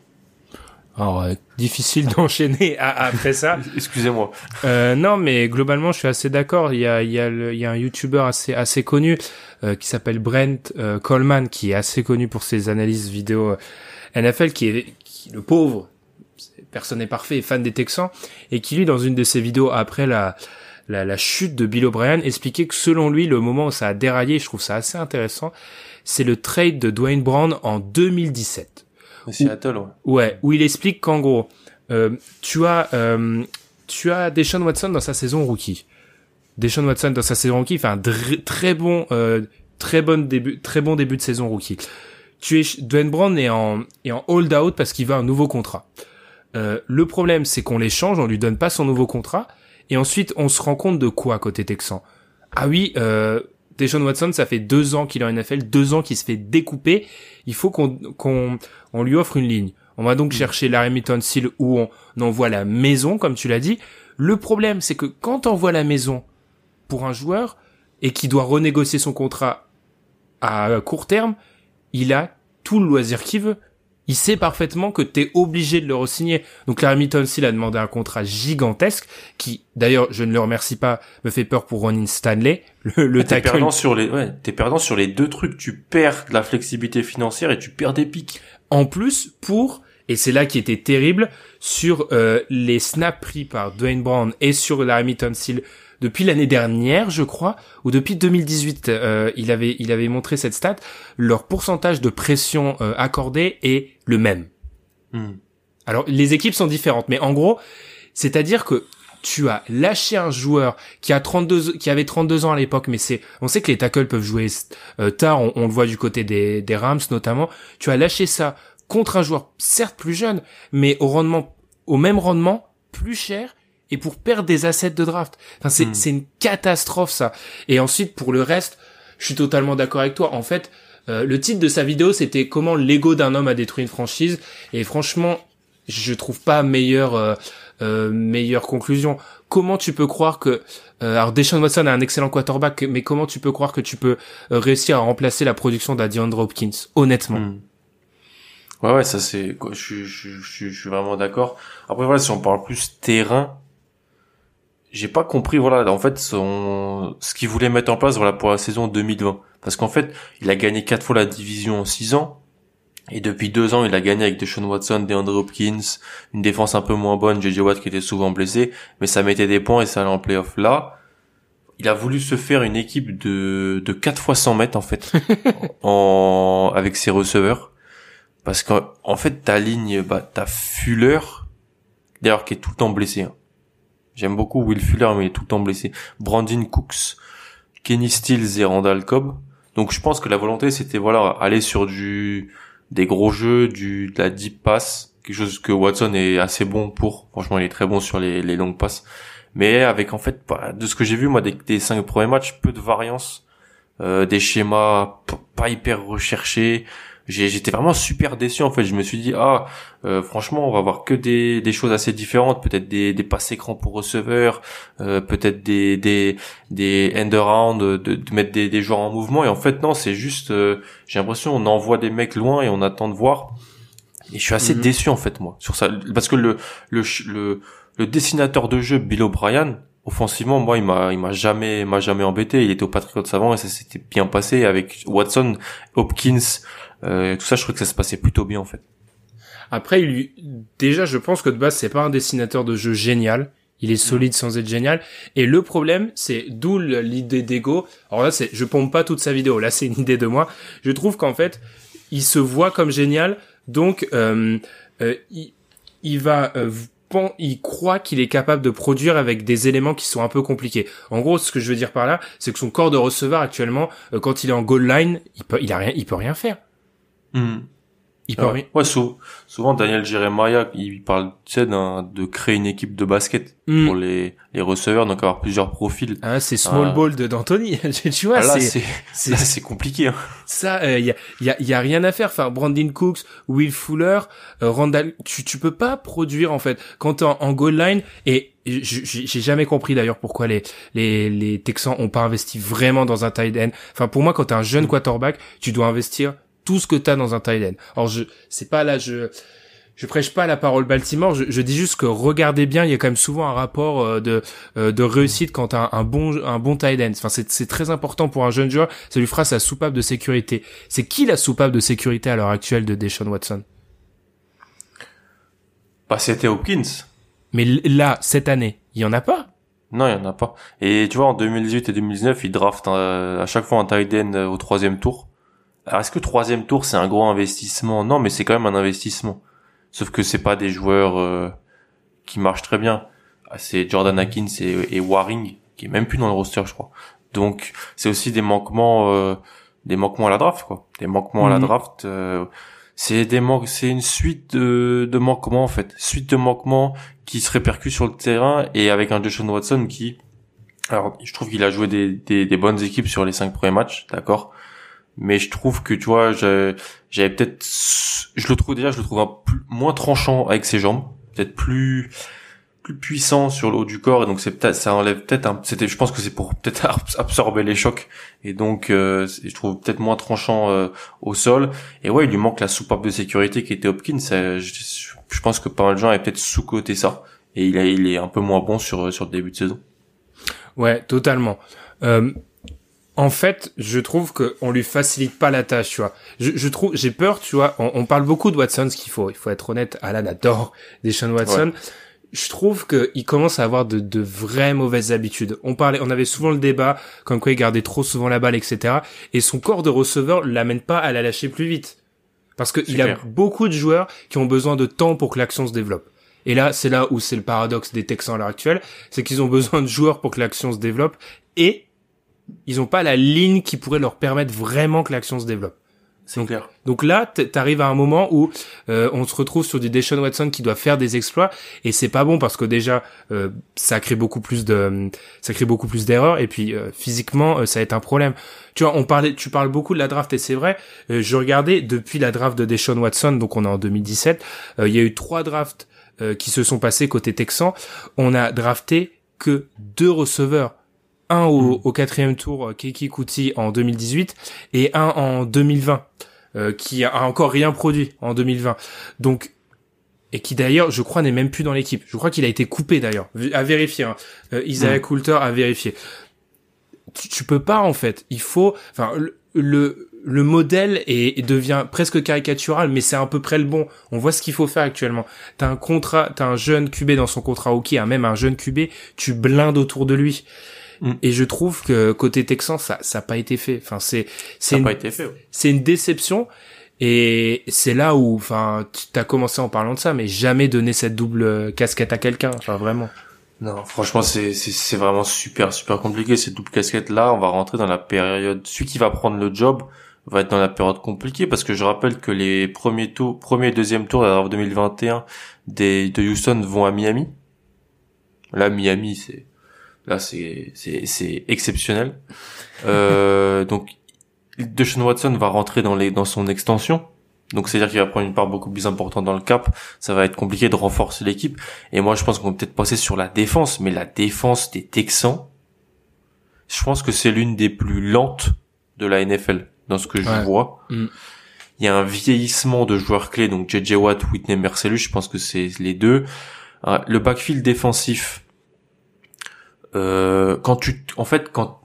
Alors, euh, difficile d'enchaîner à- après ça. Excusez-moi. Euh, non, mais globalement, je suis assez d'accord. Il y a, il y a, le- il y a un YouTuber assez assez connu euh, qui s'appelle Brent euh, Coleman, qui est assez connu pour ses analyses vidéo euh, NFL, qui est qui, le pauvre, personne n'est parfait, est fan des Texans, et qui lui, dans une de ses vidéos après la la, la chute de Bill O'Brien, expliquait que selon lui, le moment où ça a déraillé, je trouve ça assez intéressant, c'est le trade de Dwayne Brown en 2017. Seattle, ouais. Ouais, où il explique qu'en gros, euh, tu as euh, tu as Deshaun Watson dans sa saison rookie. Deshaun Watson dans sa saison rookie fait un très bon euh, très bon début très bon début de saison rookie. Tu es Dwayne Brown est en est en hold out parce qu'il veut un nouveau contrat. Euh, le problème c'est qu'on l'échange, on lui donne pas son nouveau contrat et ensuite on se rend compte de quoi côté Texan? Ah oui, euh, Deshaun Watson, ça fait deux ans qu'il est en NFL, deux ans qu'il se fait découper. Il faut qu'on qu'on on lui offre une ligne. On va donc chercher la Remington Seal où on envoie la maison, comme tu l'as dit. Le problème, c'est que quand on envoie la maison pour un joueur et qui doit renégocier son contrat à court terme, il a tout le loisir qu'il veut. Il sait parfaitement que t'es obligé de le re-signer. Donc la Remington Seal a demandé un contrat gigantesque qui, d'ailleurs, je ne le remercie pas, me fait peur pour Ronin Stanley, le, le T'es perdant sur les, ouais, t'es perdant sur les deux trucs. Tu perds de la flexibilité financière et tu perds des pics. En plus, pour, et c'est là qui était terrible, sur euh, les snaps pris par Dwayne Brown et sur la Hamilton Seal depuis l'année dernière, je crois, ou depuis 2018, euh, il avait il avait montré cette stat, leur pourcentage de pression euh, accordée est le même. Hmm. Alors les équipes sont différentes, mais en gros, c'est-à-dire que tu as lâché un joueur qui a 32, qui avait 32 ans à l'époque, mais c'est, on sait que les tackles peuvent jouer euh, tard, on, le voit du côté des, des Rams notamment. Tu as lâché ça contre un joueur certes plus jeune, mais au rendement, au même rendement, plus cher et pour perdre des assets de draft. Enfin, c'est, hmm. c'est une catastrophe ça. Et ensuite pour le reste, je suis totalement d'accord avec toi. En fait, euh, le titre de sa vidéo c'était comment l'ego d'un homme a détruit une franchise et franchement, je trouve pas meilleure euh, euh, meilleure conclusion. Comment tu peux croire que alors Deshaun Watson a un excellent quarterback, mais comment tu peux croire que tu peux réussir à remplacer la production d'Adiandre Hopkins, honnêtement? Hmm. Ouais, ouais, ça c'est, je, je, je, je, suis vraiment d'accord. Après voilà, si on parle plus terrain, j'ai pas compris voilà en fait son ce qu'il voulait mettre en place voilà pour la saison 2020 parce qu'en fait il a gagné quatre fois la division en six ans et depuis deux ans il a gagné avec Deshaun Watson, DeAndre Hopkins, une défense un peu moins bonne, JJ Watt qui était souvent blessé, mais ça mettait des points et ça allait en playoff là. Il a voulu se faire une équipe de de quatre fois 100 mètres en fait en avec ses receveurs parce qu'en fait ta ligne bah t'as Fuller d'ailleurs qui est tout le temps blessé. Hein J'aime beaucoup Will Fuller, mais tout le temps blessé. Brandon Cooks, Kenny Stills et Randall Cobb. Donc je pense que la volonté c'était voilà aller sur du des gros jeux, du de la deep pass, quelque chose que Watson est assez bon pour. Franchement, il est très bon sur les, les longues passes. Mais avec en fait de ce que j'ai vu moi des, des cinq premiers matchs, peu de variance, euh, des schémas pas hyper recherchés j'étais vraiment super déçu en fait. Je me suis dit ah euh, franchement on va voir que des, des choses assez différentes, peut-être des, des passes écrans pour receveurs, euh, peut-être des des des end around, de, de mettre des, des joueurs en mouvement et en fait non c'est juste euh, j'ai l'impression on envoie des mecs loin et on attend de voir. Et je suis assez mhm. déçu en fait moi sur ça parce que le le le, le dessinateur de jeu Bill O'Brien offensivement moi il m'a il m'a jamais m'a jamais embêté il était au Patriots avant et ça s'était bien passé avec Watson Hopkins euh, tout ça, je trouve que ça se passait plutôt bien en fait. Après, il déjà, je pense que de base, c'est pas un dessinateur de jeu génial. Il est solide sans être génial. Et le problème, c'est d'où l'idée d'ego. Alors là, c'est, je pompe pas toute sa vidéo. Là, c'est une idée de moi. Je trouve qu'en fait, il se voit comme génial. Donc, euh, euh, il, il, va, euh, il croit qu'il est capable de produire avec des éléments qui sont un peu compliqués. En gros, ce que je veux dire par là, c'est que son corps de receveur actuellement, euh, quand il est en goal line, il peut, il a rien, il peut rien faire. Il parle. Ouais, souvent Daniel Jeremiah, il parle, tu sais, de créer une équipe de basket hmm. pour les, les receveurs, donc avoir plusieurs profils. Ah, c'est small ah. ball de d'Anthony. tu vois, ah, c'est, c'est, c'est compliqué. Hein. Ça, il euh, y a, y a, y a rien à faire. Enfin, Brandon Cooks, Will Fuller, euh, Randall, tu, tu peux pas produire en fait quand t'es en, en goal line et j'ai jamais compris d'ailleurs pourquoi les, les, les Texans ont pas investi vraiment dans un tight end. Enfin, pour moi, quand t'es un jeune quarterback, tu dois investir tout ce que t'as dans un Thailand. Alors je, c'est pas là, je, je prêche pas la parole Baltimore. Je, je, dis juste que regardez bien, il y a quand même souvent un rapport euh, de euh, de réussite quand t'as un, un bon un bon tight end. Enfin, c'est c'est très important pour un jeune joueur. Ça lui fera sa soupape de sécurité. C'est qui la soupape de sécurité à l'heure actuelle de Deshaun Watson? Bah, c'était Hopkins. Mais là, cette année, il y en a pas? Non, il y en a pas. Et tu vois, en 2018 et 2019, il draft euh, à chaque fois un tight end au troisième tour. Alors est-ce que troisième tour c'est un gros investissement? Non, mais c'est quand même un investissement. Sauf que c'est pas des joueurs euh, qui marchent très bien. Ah, c'est Jordan Atkins et, et, Waring qui est même plus dans le roster, je crois. Donc c'est aussi des manquements, euh, des manquements à la draft, quoi. Des manquements à la mhm. draft. Euh, c'est des manques, c'est une suite de, de manquements en fait, suite de manquements qui se répercutent sur le terrain et avec un Deshaun Watson qui, alors je trouve qu'il a joué des, des, des bonnes équipes sur les cinq premiers matchs, d'accord? Mais je trouve que tu vois j'avais peut-être je le trouve déjà je le trouve un peu moins tranchant avec ses jambes peut-être plus plus puissant sur le haut du corps et donc c'est peut-être ça enlève peut-être un c'était je pense que c'est pour peut-être absorber les chocs et donc euh, je trouve peut-être moins tranchant euh, au sol. Et ouais il lui manque la soupape de sécurité qui était Hopkins je, je, pense que pas mal de gens avaient peut-être sous-coté ça et il a, il est un peu moins bon sur sur le début de saison. Ouais totalement. Euh, en fait, je trouve qu'on lui facilite pas la tâche, tu vois. Je, je trouve, j'ai peur, tu vois. On, on, parle beaucoup de Watson, ce qu'il faut, il faut être honnête. Alan adore Deshaun Watson. Je trouve qu'il commence à avoir de, de vraies mauvaises habitudes. On parlait, on avait souvent le débat, comme quoi il gardait trop souvent la balle, etc. Et son corps de receveur l'amène pas à la lâcher plus vite. Parce qu'il a beaucoup de joueurs qui ont besoin de temps pour que l'action se développe. Et là, c'est là où c'est le paradoxe des Texans à l'heure actuelle, c'est qu'ils ont besoin de joueurs pour que l'action se développe et ils ont pas la ligne qui pourrait leur permettre vraiment que l'action se développe. C'est clair. Donc là, t'arrives à un moment où euh, on se retrouve sur du Deshaun Watson qui doit faire des exploits et c'est pas bon parce que déjà euh, ça crée beaucoup plus de ça crée beaucoup plus d'erreurs et puis euh, physiquement ça va être un problème. Tu vois, on parlait, tu parles beaucoup de la draft et c'est vrai. je regardais depuis la draft de Deshaun Watson, donc on est en 2017. Il y a eu trois drafts qui se sont passés côté Texan. On a drafté que deux receveurs un au, mm. au quatrième tour, Kiki Kuti en 2018 et un en 2020. Euh, qui a encore rien produit en 2020. Donc et qui d'ailleurs, je crois, n'est même plus dans l'équipe. Je crois qu'il a été coupé d'ailleurs, à vérifier. Hein. Euh, Isaiah mm. Coulter à vérifier. Tu, tu, peux pas en fait. Il faut, enfin, le, le, modèle est, devient presque caricatural, mais c'est à peu près le bon. On voit ce qu'il faut faire actuellement. T'as un contrat, t'as un jeune QB dans son contrat hockey, hein, même un jeune QB, tu blindes autour de lui. Mm. Et je trouve que côté Texan, ça, ça n'a pas été fait. Enfin, c'est, c'est une, c'est une déception. Et c'est là où, enfin, tu as commencé en parlant de ça, mais jamais donner cette double casquette à quelqu'un. Enfin, vraiment. Non, franchement, c'est, c'est, vraiment super, super compliqué, cette double casquette-là. On va rentrer dans la période, celui qui va prendre le job va être dans la période compliquée parce que je rappelle que les premiers tours, premier et deuxième tours de la 2021 des, de Houston vont à Miami. Là, Miami, c'est, Là, c'est c'est exceptionnel. Euh, donc, Deshaun Watson va rentrer dans les dans son extension. Donc, c'est-à-dire qu'il va prendre une part beaucoup plus importante dans le cap. Ça va être compliqué de renforcer l'équipe. Et moi, je pense qu'on va peut-être passer sur la défense, mais la défense des Texans, je pense que c'est l'une des plus lentes de la NFL dans ce que je vois. Mm. Il y a un vieillissement de joueurs clés, donc JJ Watt, Whitney Mercellus, je pense que c'est les deux. Euh, le backfield défensif, euh, quand tu, en fait, quand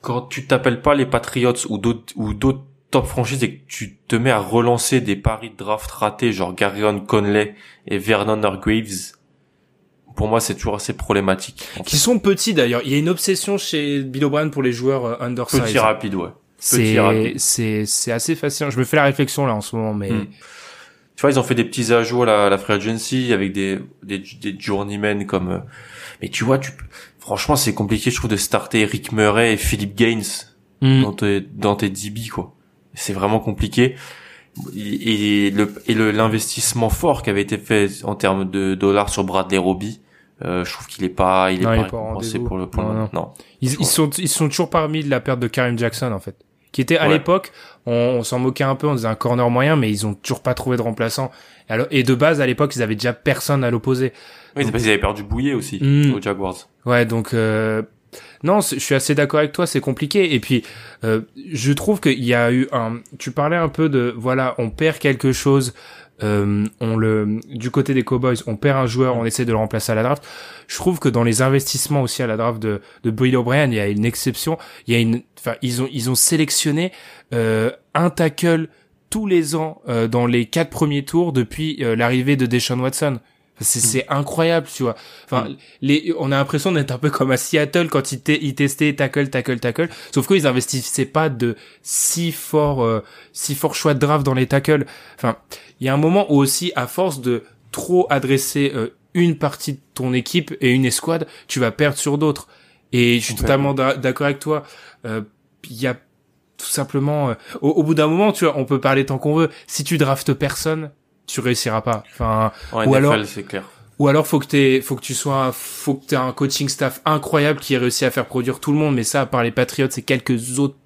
quand tu t'appelles pas les Patriots ou d'autres ou d'autres top franchises et que tu te mets à relancer des paris de draft ratés genre Garyon Conley et Vernon Hargreaves, pour moi c'est toujours assez problématique. Qui sont petits d'ailleurs. Il y a une obsession chez Bill O'Brien pour les joueurs euh, undersized. Petit rapide, ouais. C'est c'est c'est assez fascinant. Je me fais la réflexion là en ce moment, mais. Hmm. Tu vois, ils ont fait des petits ajouts à la, la free agency avec des, des, des journeymen comme, euh, mais tu vois, tu, franchement, c'est compliqué, je trouve, de starter Rick Murray et Philip Gaines mm. dans tes, dans tes DB, quoi. C'est vraiment compliqué. Et, le, et l'investissement fort qui avait été fait en termes de dollars sur Bradley Roby, euh, je trouve qu'il est pas, il est pas, pour le, pour non, non. Ils, ils, sont, ils sont toujours parmi de la perte de Karim Jackson, en fait. Qui était, à l'époque, on, on s'en moquait un peu, on disait un corner moyen, mais ils ont toujours pas trouvé de remplaçant. Alors, et de base, à l'époque, ils avaient déjà personne à l'opposer. Oui, qu'ils avaient perdu Bouillet aussi mm. aux Jaguars. Ouais, donc euh, non, je suis assez d'accord avec toi, c'est compliqué. Et puis, euh, je trouve qu'il y a eu un. Tu parlais un peu de voilà, on perd quelque chose. Euh, on le du côté des Cowboys, on perd un joueur, on essaie de le remplacer à la draft. Je trouve que dans les investissements aussi à la draft de de Bill O'Brien, il y a une exception. Il y a une, enfin, ils ont ils ont sélectionné euh, un tackle tous les ans euh, dans les quatre premiers tours depuis euh, l'arrivée de Deshaun Watson. C'est incroyable, tu vois. Enfin, mm. les, on a l'impression d'être un peu comme à Seattle quand ils, ils testaient tackle, tackle, tackle. Sauf qu'ils investissaient pas de si fort, euh, si fort choix de draft dans les tackles. Enfin, il y a un moment où aussi, à force de trop adresser euh, une partie de ton équipe et une escouade, tu vas perdre sur d'autres. Et je suis totalement d'accord avec toi. Euh, il y a tout simplement, au, au, bout d'un moment, tu vois, on peut parler tant qu'on veut. Si tu draftes personne, tu réussiras pas. Enfin, ou alors, c'est clair. Ou alors faut que t'aies, faut que tu sois, faut que t'aies un coaching staff incroyable qui ait réussi à faire produire tout le monde. Mais ça, à part les Patriots, c'est quelques autres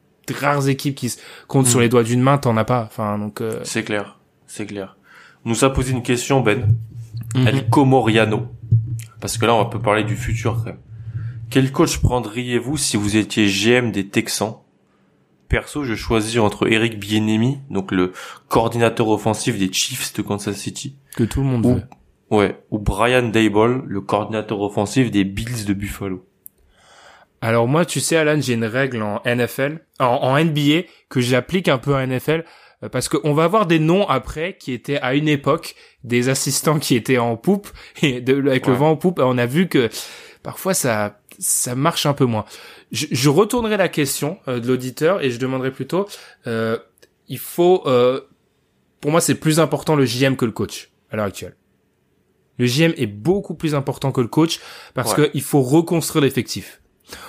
rares équipes qui se comptent sur mm. les doigts d'une main, t'en as pas. Enfin, donc. Euh, c'est clair, c'est clair. On nous a posé une question, Ben. Mm Elle Comoriano. Parce que là, on peut parler du futur quand même. Quel coach prendriez-vous si vous étiez GM des Texans? Perso, je choisis entre Eric Bienemi, donc le coordinateur offensif des Chiefs de Kansas City. Que tout le monde veut. Ouais, ou Brian Dayball, le coordinateur offensif des Bills de Buffalo. Alors moi, tu sais, Alan, j'ai une règle en NFL, en, NBA, que j'applique un peu en NFL, euh, parce qu'on va avoir des noms après qui étaient à une époque des assistants qui étaient en poupe et de, avec le vent en poupe. Et on a vu que parfois ça ça marche un peu moins. Je, je retournerai la question euh, de l'auditeur et je demanderai plutôt, euh, il faut, euh, pour moi c'est plus important le JM que le coach à l'heure actuelle. Le GM est beaucoup plus important que le coach parce que il faut reconstruire l'effectif.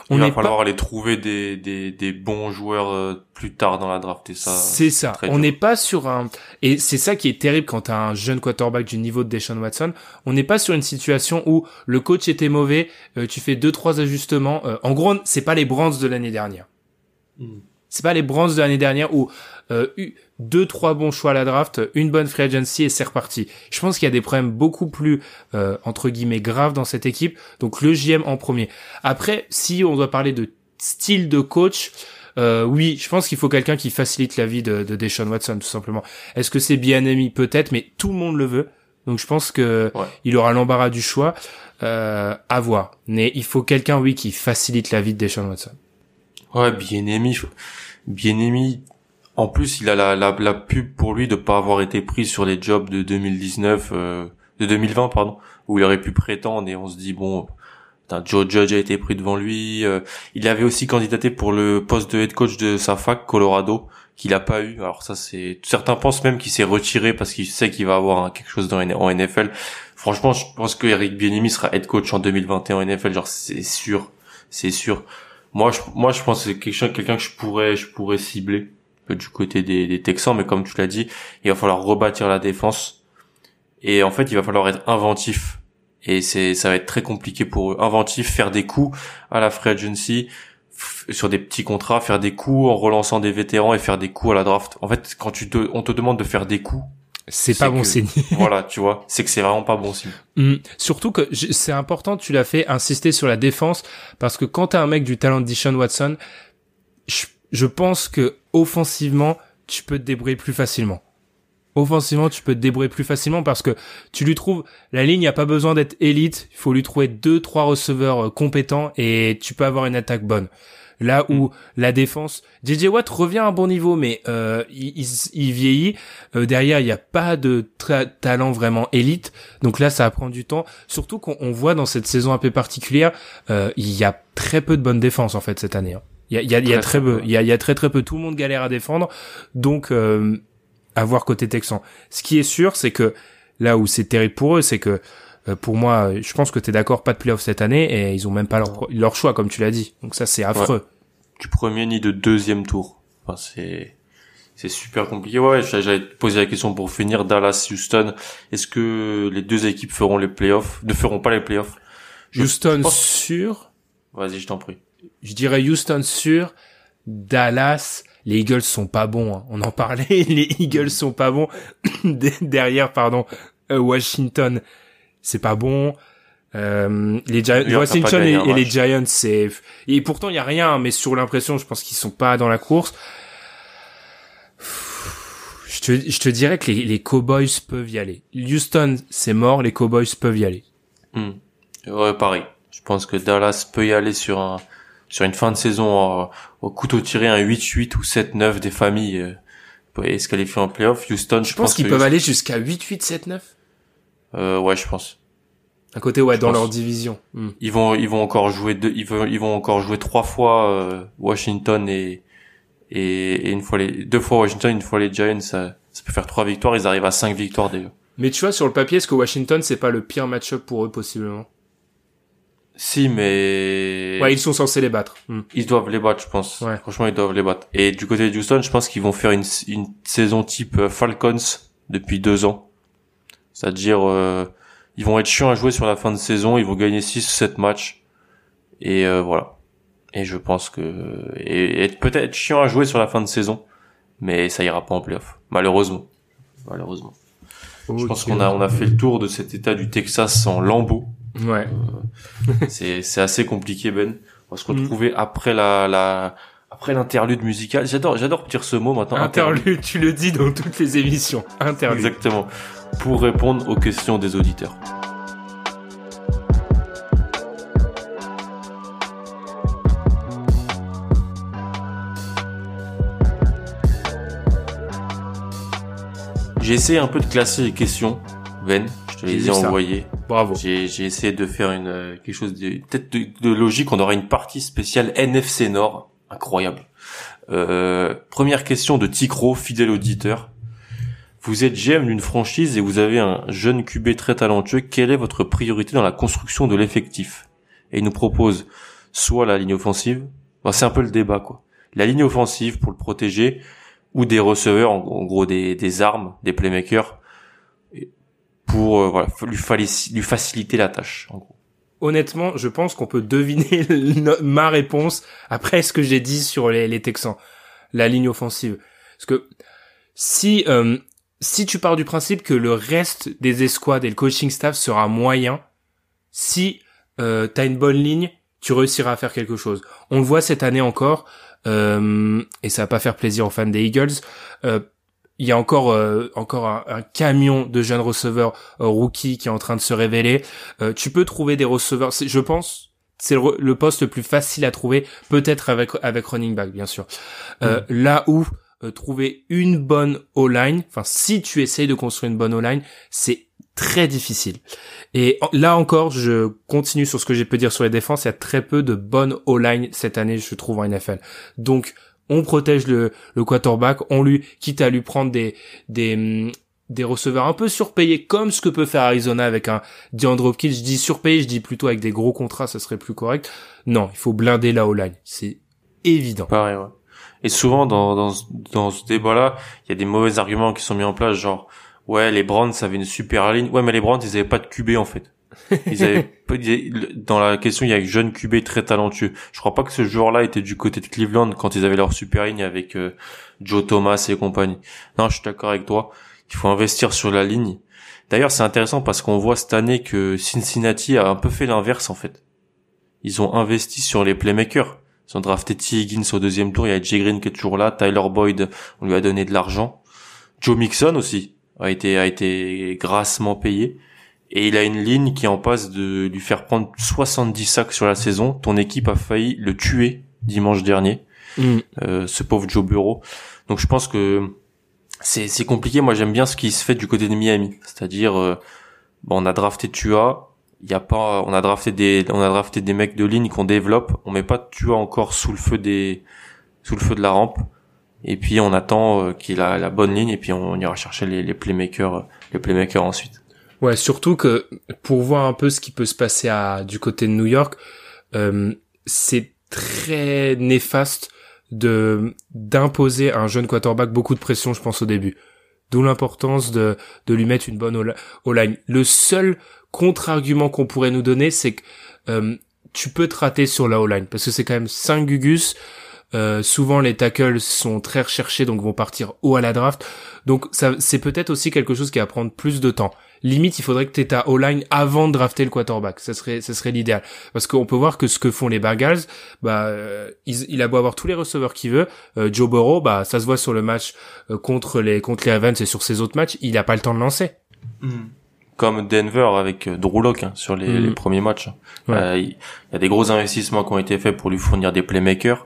On il va falloir aller trouver des, des, des bons joueurs euh, plus tard dans la draft et ça. C'est ça. On n'est pas sur un et c'est ça qui est terrible quand t'as un jeune quarterback du niveau de Deshaun Watson. On n'est pas sur une situation où le coach était mauvais, euh, tu fais deux trois ajustements. Euh, en gros, c'est pas les Browns de l'année dernière. Hmm. C'est pas les Browns de l'année dernière où euh, deux trois bons choix à la draft, une bonne free agency et c'est reparti. Je pense qu'il y a des problèmes beaucoup plus euh, entre guillemets graves dans cette équipe. Donc le JM en premier. Après, si on doit parler de style de coach, euh, oui, je pense qu'il faut quelqu'un qui facilite la vie de, de Deshaun Watson tout simplement. Est-ce que c'est bien ami peut-être, mais tout le monde le veut. Donc je pense que il aura l'embarras du choix euh, à voir. Mais il faut quelqu'un, oui, qui facilite la vie de Deshaun Watson. Ouais, bien aimé bien aimé. En plus, il a la, la, la, pub pour lui de pas avoir été pris sur les jobs de 2019, euh, de 2020 pardon, où il aurait pu prétendre et on se dit bon, Joe Judge a été pris devant lui. Euh, il avait aussi candidaté pour le poste de head coach de sa fac Colorado qu'il a pas eu. Alors ça c'est certains pensent même qu'il s'est retiré parce qu'il sait qu'il va avoir quelque chose dans en NFL. Franchement, je pense que Eric Bieniemy sera head coach en 2021 en NFL, genre c'est sûr, c'est sûr. Moi, je, moi, je pense que c'est quelqu'un, quelqu'un que je pourrais, je pourrais cibler du côté des, des Texans, mais comme tu l'as dit, il va falloir rebâtir la défense. Et en fait, il va falloir être inventif. Et c'est, ça va être très compliqué pour eux. Inventif, faire des coups à la free agency, sur des petits contrats, faire des coups en relançant des vétérans et faire des coups à la draft. En fait, quand tu te, on te demande de faire des coups, c'est pas bon signe. voilà, tu vois, c'est que c'est vraiment pas bon signe. Mm. Surtout que c'est important, tu l'as fait insister sur la défense parce que quand t'as un mec du talent de Dishon Watson, je, je, pense que offensivement, tu peux te débrouiller plus facilement. Offensivement, tu peux te débrouiller plus facilement parce que tu lui trouves la ligne, a pas besoin d'être élite, il faut lui trouver deux trois receveurs euh, compétents et tu peux avoir une attaque bonne. Là où mm. la défense, JJ Watt revient à un bon niveau, mais euh, il, il, vieillit. Euh, derrière, il n'y a pas de talent vraiment élite. Donc là, ça va prendre du temps. Surtout qu'on voit dans cette saison un peu particulière, euh, il y a très peu de bonnes défenses en fait cette année. Hein. Il y a, il y a, il y a très peu, il y a, il y a très très peu. Tout le monde galère à défendre. Donc euh, à voir côté Texan. Ce qui est sûr, c'est que là où c'est terrible pour eux, c'est que pour moi, je pense que tu es d'accord, pas de playoff cette année et ils ont même pas leur, leur choix comme tu l'as dit. Donc ça c'est affreux. Du premier ni de deuxième tour. Enfin, c'est c'est super compliqué. Ouais, j'allais te poser la question pour finir Dallas Houston. Est-ce que les deux équipes feront les playoffs Ne feront pas les playoffs Houston sûr. Vas-y, je t'en prie. Je dirais Houston sûr. Dallas, les Eagles sont pas bons. Hein. On en parlait. Les Eagles sont pas bons. Derrière, pardon, euh, Washington c'est pas bon. Euh, les Giants, Washington et, les Giants, c'est et pourtant il y a rien, mais sur l'impression, je pense qu'ils sont pas dans la course. Je te, je te dirais que les, les Cowboys peuvent y aller. Houston, c'est mort, les Cowboys peuvent y aller. Hmm. Ouais, pareil. Je pense que Dallas peut y aller sur un sur une fin de saison euh, au couteau tiré un 8-8 ou 7-9 des familles euh, et se qualifier en playoff. Houston, je, je pense, qu'ils peuvent aller jusqu'à 8-8, 7-9. Euh, ouais, je pense. À côté, ouais, dans leur division. Hmm. Ils vont, ils vont encore jouer deux, ils vont, ils vont encore jouer trois fois euh, Washington et, et, une fois les deux fois Washington, une fois les Giants. Ça, ça peut faire trois victoires. Ils arrivent à cinq victoires déjà. Mais tu vois, sur le papier, est-ce que Washington c'est pas le pire match-up pour eux possiblement? Si, mais ouais, ils sont censés les battre. Hmm. Ils doivent les battre, je pense. Ouais. Franchement, ils doivent les battre. Et du côté de Houston, je pense qu'ils vont faire une, une saison type euh, Falcons depuis deux ans c'est-à-dire, euh, ils vont être chiants à jouer sur la fin de saison, ils vont gagner 6 ou 7 matchs. Et euh, voilà. Et je pense que... Et, peut-être chiant à jouer sur la fin de saison, mais ça ira pas en playoff. Malheureusement. Malheureusement. Je pense qu'on a, on a fait le tour de cet état du Texas en lambeaux. Ouais. Euh, c'est, c'est assez compliqué, Ben. On va se retrouver mm. après la, la, après l'interlude musical. J'adore, j'adore dire ce mot maintenant. Interlude, tu le dis dans toutes les émissions. Interlude. Exactement pour répondre aux questions des auditeurs. J'ai essayé un peu de classer les questions, Ben. Je te les ai envoyées. Bravo. J'ai, essayé de faire une euh, quelque chose de peut-être de, logique. On aura une partie spéciale NFC Nord, incroyable. Euh, première question de Ticro, fidèle auditeur Vous êtes GM d'une franchise et vous avez un jeune QB très talentueux. Quelle est votre priorité dans la construction de l'effectif? Et il nous propose soit la ligne offensive, c'est un peu le débat quoi. La ligne offensive pour le protéger ou des receveurs, en, gros des, armes, des playmakers pour euh, lui, lui faciliter la tâche. En gros. Honnêtement, je pense qu'on peut deviner ma réponse après ce que j'ai dit sur les, Texans, la ligne offensive. Parce que si euh, si tu pars du principe que le reste des escouades et le coaching staff sera moyen, si euh, t'as une bonne ligne, tu réussiras à faire quelque chose. On le voit cette année encore, euh, et ça va pas faire plaisir aux fans des Eagles. Euh, il y a encore euh, encore un, camion de jeunes receveurs euh, rookies qui est en train de se révéler. Euh, tu peux trouver des receveurs, je pense, c'est le, poste le plus facile à trouver, peut-être avec avec running back bien sûr. Mm. Là où trouver une bonne O-line, enfin si tu essayes de construire une bonne O-line, c'est très difficile. Et là encore, je continue sur ce que j'ai pu dire sur les défenses, il y a très peu de bonnes O-line cette année, je trouve en NFL. Donc on protège le, le quarterback, on lui quitte à lui prendre des des des receveurs un peu surpayés comme ce que peut faire Arizona avec un DeAndre Hopkins. Je dis surpayé, je dis plutôt avec des gros contrats, ça serait plus correct. Non, il faut blinder la O-line, c'est évident. Pareil, ouais. Et souvent dans dans dans ce débat-là, il y a des mauvais arguments qui sont mis en place, genre ouais les Browns avaient une super ligne, ouais mais les Browns ils avaient pas de QB en fait. Dans la question, il y a un jeune QB très talentueux. Je crois pas que ce joueur-là était du côté de Cleveland quand ils avaient leur super ligne avec euh, Joe Thomas et compagnie. Non, je suis d'accord avec toi. Il faut investir sur la ligne. D'ailleurs, c'est intéressant parce qu'on voit cette année que Cincinnati a un peu fait l'inverse en fait. Ils ont investi sur les playmakers. Ils ont drafté T. Higgins au deuxième tour. Il y a Jay Green qui est toujours là. Tyler Boyd, on lui a donné de l'argent. Joe Mixon aussi a été a été grassement payé et il a une ligne qui en passe de lui faire prendre 70 sacs sur la saison. Ton équipe a failli le tuer dimanche dernier, mm. euh, ce pauvre Joe Bureau. Donc je pense que c'est c'est compliqué. Moi j'aime bien ce qui se fait du côté de Miami, c'est-à-dire euh, bon, on a drafté Tua, il y a pas, on a drafté des on a drafté des mecs de ligne qu'on développe. On met pas Tua encore sous le feu des sous le feu de la rampe. Et puis on attend euh, qu'il a la bonne ligne et puis on ira chercher les, les playmakers les playmakers ensuite. Ouais, surtout que pour voir un peu ce qui peut se passer du côté de New York, euh, c'est très néfaste d'imposer à un jeune quarterback beaucoup de pression, je pense au début. D'où l'importance de lui mettre une bonne O-line. Le seul contre-argument qu'on pourrait nous donner, c'est que euh, tu peux te rater sur la O-line parce que c'est quand même 5 gugus. Euh, souvent les tackles sont très recherchés donc vont partir haut à la draft. Donc c'est peut-être aussi quelque chose qui va prendre plus de temps limite il faudrait que tu aies ta O-line avant de drafter le quarterback. Ça serait ça serait l'idéal parce qu'on peut voir que ce que font les Bengals, bah euh, il, a beau avoir tous les receveurs qu'il veut, euh, Joe Burrow, bah ça se voit sur le match euh, contre les contre les Ravens et sur ses autres matchs, il a pas le temps de lancer. Hmm. Comme Denver avec Drew Lock hein, sur les, les, hmm. premiers matchs. il y a des gros investissements qui ont été faits pour lui fournir des playmakers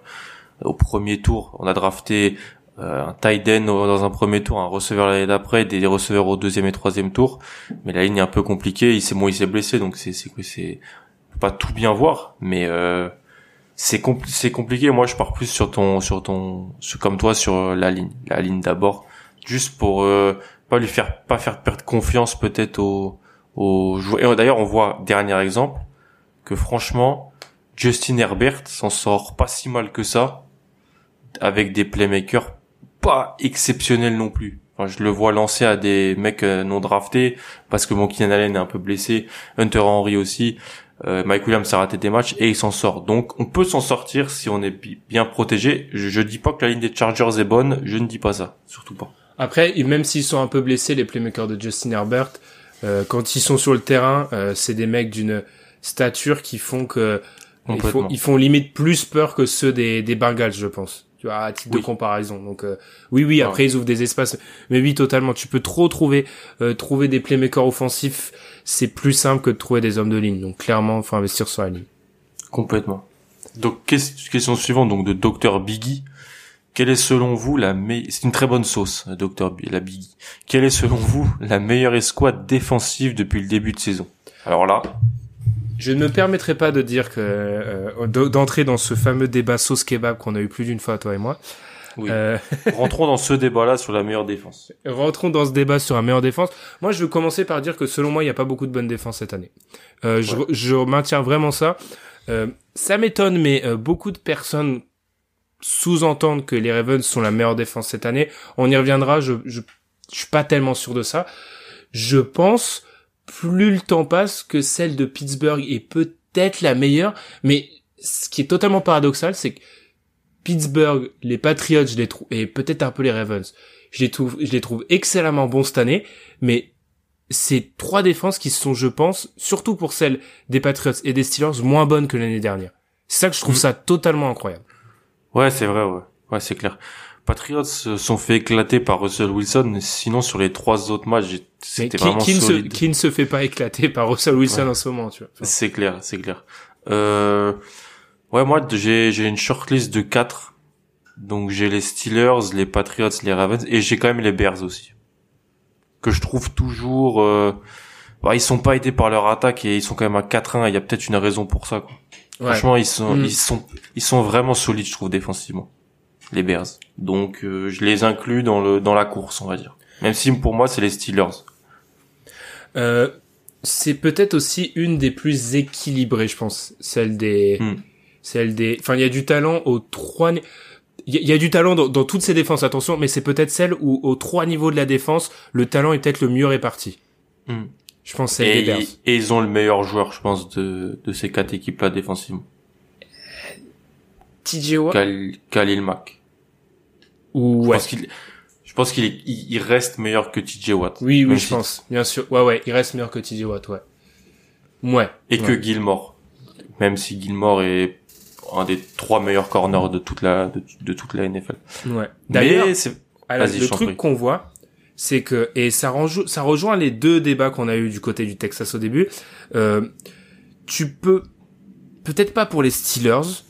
au premier tour, on a drafté un tight end dans un premier tour, un receveur l'année d'après, des receveurs au deuxième et troisième tour. Mais la ligne est un peu compliquée. Il s'est moi il s'est blessé, donc c'est c'est c'est pas tout bien voir, mais euh, c'est c'est compliqué. Moi, je pars plus sur ton sur ton comme toi sur la ligne, la ligne d'abord, juste pour euh, pas lui faire pas faire perdre confiance peut-être aux aux joueurs. Et d'ailleurs, on voit dernier exemple que franchement, Justin Herbert s'en sort pas si mal que ça avec des playmakers pas exceptionnel non plus. Enfin, je le vois lancer à des mecs euh, non draftés parce que mon Keenan Allen est un peu blessé, Hunter Henry aussi, euh, Mike Williams a raté des matchs et il s'en sort. Donc on peut s'en sortir si on est bien protégé. Je, je dis pas que la ligne des Chargers est bonne, je ne dis pas ça, surtout pas. Après, même s'ils sont un peu blessés, les playmakers de Justin Herbert, euh, quand ils sont sur le terrain, euh, c'est des mecs d'une stature qui font que ils font, ils font, limite plus peur que ceux des, des Bengals, je pense tu vois, à titre de comparaison. Donc euh, oui, oui, après ils ouvrent des espaces, mais oui, totalement. Tu peux trop trouver, euh, trouver des playmakers offensifs, c'est plus simple que de trouver des hommes de ligne. Donc clairement, faut investir sur la ligne. Complètement. Donc question suivante, donc de Dr Biggie. Quelle est selon vous la meilleure, c'est une très bonne sauce, Dr la Biggie. Quelle est selon vous la meilleure escouade défensive depuis le début de saison? Alors là, je ne me permettrai pas de dire que euh, d'entrer dans ce fameux débat sauce kebab qu'on a eu plus d'une fois toi et moi. Oui. Euh... Rentrons dans ce débat-là sur la meilleure défense. Rentrons dans ce débat sur la meilleure défense. Moi, je veux commencer par dire que selon moi, il n'y a pas beaucoup de bonnes défenses cette année. Euh, je, je, maintiens vraiment ça. Euh, ça m'étonne, mais euh, beaucoup de personnes sous-entendent que les Ravens sont la meilleure défense cette année. On y reviendra. Je, je, je suis pas tellement sûr de ça. Je pense plus le temps passe que celle de Pittsburgh est peut-être la meilleure, mais ce qui est totalement paradoxal, c'est que Pittsburgh, les Patriots, je les trouve, et peut-être un peu les Ravens, je les trouve, je les trouve excellemment bons cette année, mais c'est trois défenses qui sont, je pense, surtout pour celles des Patriots et des Steelers, moins bonnes que l'année dernière. C'est ça que je trouve mm. ça totalement incroyable. Ouais, c'est vrai, ouais. Ouais, c'est clair. Patriots se sont fait éclater par Russell Wilson, sinon sur les trois autres matchs, c'était vraiment qui solide. Ne se, qui ne se fait pas éclater par Russell Wilson en ce moment, tu vois. C'est clair, c'est clair. Euh, ouais, moi, j'ai, j'ai une shortlist de quatre. Donc j'ai les Steelers, les Patriots, les Ravens, et j'ai quand même les Bears aussi. Que je trouve toujours... Euh, bah, ils sont pas aidés par leur attaque et ils sont quand même à 4-1, il y a peut-être une raison pour ça, quoi. Franchement, ils sont, mm. ils sont, ils sont vraiment solides, je trouve, défensivement. Les Bears. Donc, euh, je les inclus dans le, dans la course, on va dire. Même si pour moi, c'est les Steelers. Euh, c'est peut-être aussi une des plus équilibrées, je pense, celle des, hmm. celle des. Enfin, il y a du talent aux trois. Il y, a du talent dans, dans, toutes ces défenses, attention, mais c'est peut-être celle où aux trois niveaux de la défense, le talent est peut-être le mieux réparti. Hmm. Je pense c'est et, Bears. et ils ont le meilleur joueur, je pense, de, de ces quatre équipes-là défensivement. TJ Watt. Khalil Mack. Ou ouais. qu'il je pense qu'il il reste meilleur que TJ Watt. Oui, oui, je pense. Bien sûr. Ouais, ouais, il reste meilleur que TJ Watt, ouais. Ouais. Et que Gilmore. Même si Gilmore est un des trois meilleurs corners de toute la, de, toute la NFL. Ouais. D'ailleurs, le truc qu'on voit, c'est que, et ça, rejoint, ça rejoint les deux débats qu'on a eu du côté du Texas au début, euh, tu peux, peut-être pas pour les Steelers,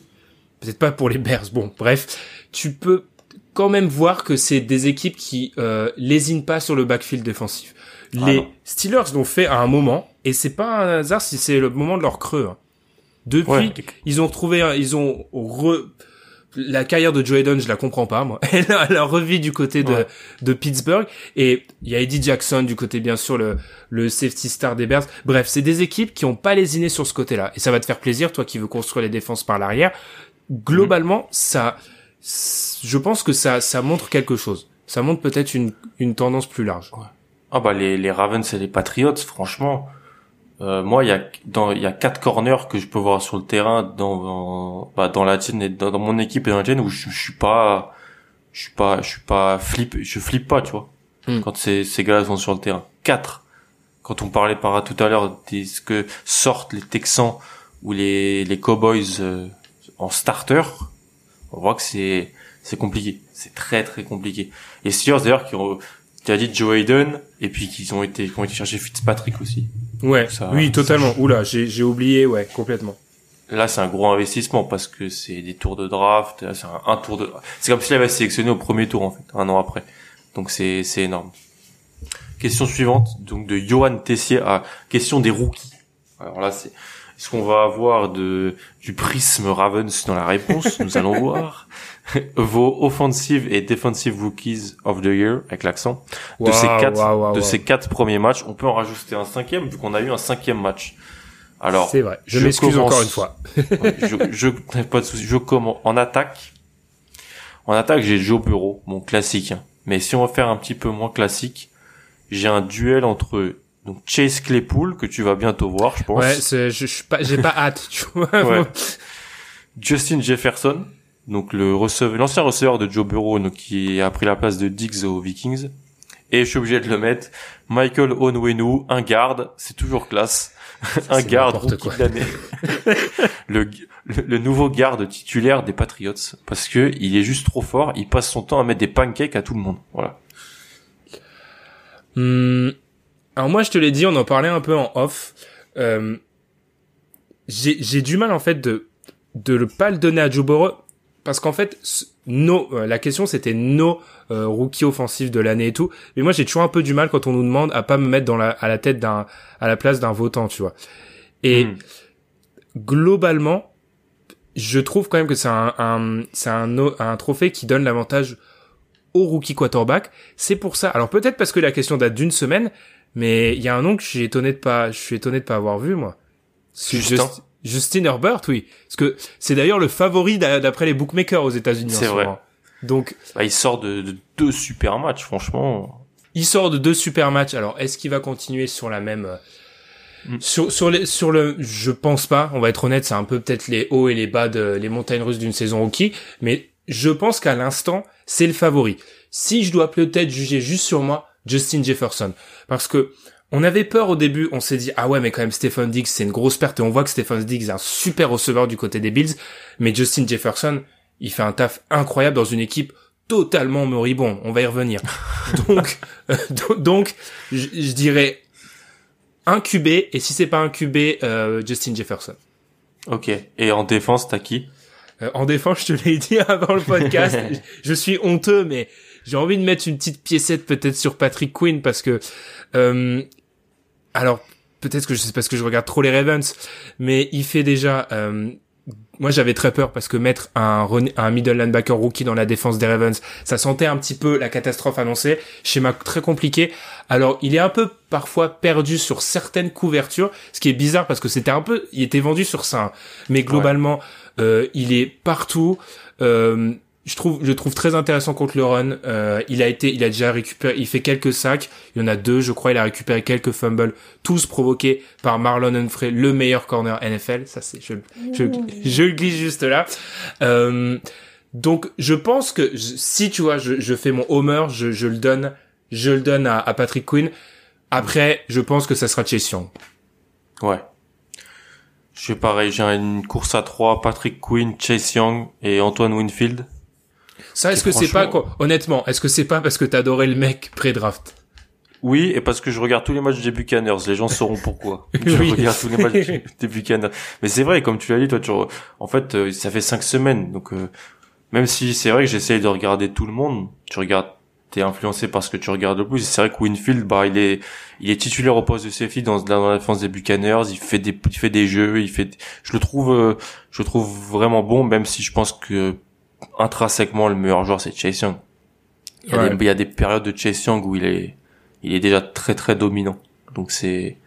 peut-être pas pour les Bears, bon, bref, tu peux quand même voir que c'est des équipes qui euh, lésinent pas sur le backfield défensif. Ah les Steelers l'ont fait à un moment, et c'est pas un hasard si c'est le moment de leur creux. Hein. Depuis, ils ont trouvé, ils ont re... la carrière de Joe Hayden, je la comprends pas moi. Elle a, elle revu du côté de, de Pittsburgh et il y a Eddie Jackson du côté bien sûr le le safety star des Bears. Bref, c'est des équipes qui ont pas lésiné sur ce côté-là et ça va te faire plaisir toi qui veux construire les défenses par l'arrière. Globalement, ça je pense que ça, ça montre quelque chose. Ça montre peut-être une, une tendance plus large. Ah bah les, les Ravens et les Patriots, franchement, euh, moi il y a dans il y a quatre corners que je peux voir sur le terrain dans dans, bah, dans la tienne et dans, mon équipe et dans la tienne où je, je suis pas je suis pas je suis pas flip je flippe pas tu vois hmm. quand ces ces gars sont sur le terrain. Quatre. Quand on parlait par tout à l'heure de ce que sortent les Texans ou les les Cowboys euh, en starter, on voit que c'est c'est compliqué, c'est très très compliqué. Et Steelers d'ailleurs qui ont tu as dit Joe Hayden et puis qu'ils ont été qui ont été chercher Fitzpatrick aussi. Ouais. oui, totalement. Oula, j'ai j'ai oublié, ouais, complètement. Là, c'est un gros investissement parce que c'est des tours de draft, c'est un, tour de c'est comme s'il avait sélectionné au premier tour en fait, un an après. Donc c'est c'est énorme. Question suivante, donc de Johan Tessier à question des rookies. Alors là, c'est est-ce qu'on va avoir de, du prisme Ravens dans la réponse Nous allons voir. Vos offensive et defensive rookies of the year, avec l'accent, de ces quatre, de ces quatre premiers matchs. On peut en rajouter un cinquième, vu qu'on a eu un cinquième match. Alors. C'est vrai. Je, m'excuse encore une fois. je, je, pas de souci. Je commence en attaque. En attaque, j'ai Joe Bureau, mon classique. Hein. Mais si on va faire un petit peu moins classique, j'ai un duel entre donc Chase Claypool que tu vas bientôt voir, je pense. Ouais, je, je suis pas, j'ai pas hâte, tu vois. Ouais. Justin Jefferson, donc le receveur, l'ancien receveur de Joe Burrow, donc qui a pris la place de Diggs aux Vikings. Et je suis obligé de le mettre. Michael Onwenu, un garde, c'est toujours classe. un garde rookie le, le, nouveau garde titulaire des Patriots parce que il est juste trop fort. Il passe son temps à mettre des pancakes à tout le monde. Voilà. Hmm. Alors moi, je te l'ai dit, on en parlait un peu en off. Euh, j'ai du mal en fait de de le pas le donner à Joe Burrow parce qu'en fait, nos, euh, la question c'était nos euh, rookies offensifs de l'année et tout. Mais moi, j'ai toujours un peu du mal quand on nous demande à pas me mettre dans la à la tête d'un à la place d'un votant, tu vois. Et hmm. globalement, je trouve quand même que c'est un, un c'est un, un trophée qui donne l'avantage au rookie quarterback. C'est pour ça. Alors peut-être parce que la question date d'une semaine, mais il y a un nom que je suis étonné de pas, je suis étonné de pas avoir vu moi. Justin. Justin Herbert, oui. Parce que c'est d'ailleurs le favori d'après les bookmakers aux États-Unis. C'est vrai. Donc, bah, il sort de, de, deux super matchs, franchement. Il sort de deux super matchs. Alors, est-ce qu'il va continuer sur la même mm. sur sur les sur le je pense pas, on va être honnête, c'est un peu peut-être les hauts et les bas de les montagnes russes d'une saison rookie, mais je pense qu'à l'instant, c'est le favori. Si je dois peut-être juger juste sur moi, Justin Jefferson parce que on avait peur au début, on s'est dit ah ouais mais quand même Stephen Diggs c'est une grosse perte et on voit que Stephen Diggs est un super receveur du côté des Bills, mais Justin Jefferson il fait un taf incroyable dans une équipe totalement moribond. On va y revenir. donc euh, donc je, dirais un QB et si c'est pas un QB euh, Justin Jefferson. Ok. Et en défense t'as qui? Euh, En défense je te l'ai dit avant le podcast. je suis honteux mais j'ai envie de mettre une petite piécette peut-être sur Patrick Quinn parce que euh, alors peut-être que je sais parce que je regarde trop les Ravens, mais il fait déjà. Euh, moi, j'avais très peur parce que mettre un, un middle linebacker rookie dans la défense des Ravens, ça sentait un petit peu la catastrophe annoncée. Schéma très compliqué. Alors, il est un peu parfois perdu sur certaines couvertures, ce qui est bizarre parce que c'était un peu, il était vendu sur ça, mais globalement, euh, il est partout. Euh, je trouve je trouve très intéressant contre le run. Euh, il a été, il a déjà récupéré, il fait quelques sacs. Il y en a deux, je crois. Il a récupéré quelques fumbles, tous provoqués par Marlon Humphrey, le meilleur corner NFL. Ça c'est, je, je, je, le glisse juste là. Euh, donc je pense que si tu vois, je, je fais mon homer, je, je le donne, je le donne à, à Patrick Quinn. Après, je pense que ça sera Chase Young. Ouais. Je suis pareil, j'ai une course à trois, Patrick Quinn, Chase Young et Antoine Winfield. Ça, est-ce que c'est pas quoi? Honnêtement, est-ce que c'est pas parce que t'adorais le mec pré-draft? Oui, et parce que je regarde tous les matchs des Buccaneers, les gens sauront pourquoi. je regarde tous les matchs des Buccaneers. Mais c'est vrai, comme tu l'as dit, toi, tu en fait, euh, ça fait cinq semaines, donc euh, même si c'est vrai que j'essaye de regarder tout le monde, tu regardes, t'es influencé par ce que tu regardes le plus. C'est vrai que Winfield, bah, il est, il est titulaire au poste de safety dans, dans la défense des Buccaneers. Il fait des, il fait des jeux, il fait, je le trouve, euh, je le trouve vraiment bon, même si je pense que intrinsèquement le meilleur joueur c'est Chase Young. Il y, a des, il y, a des, périodes de Chase Young où il est il est déjà très très dominant. Donc c'est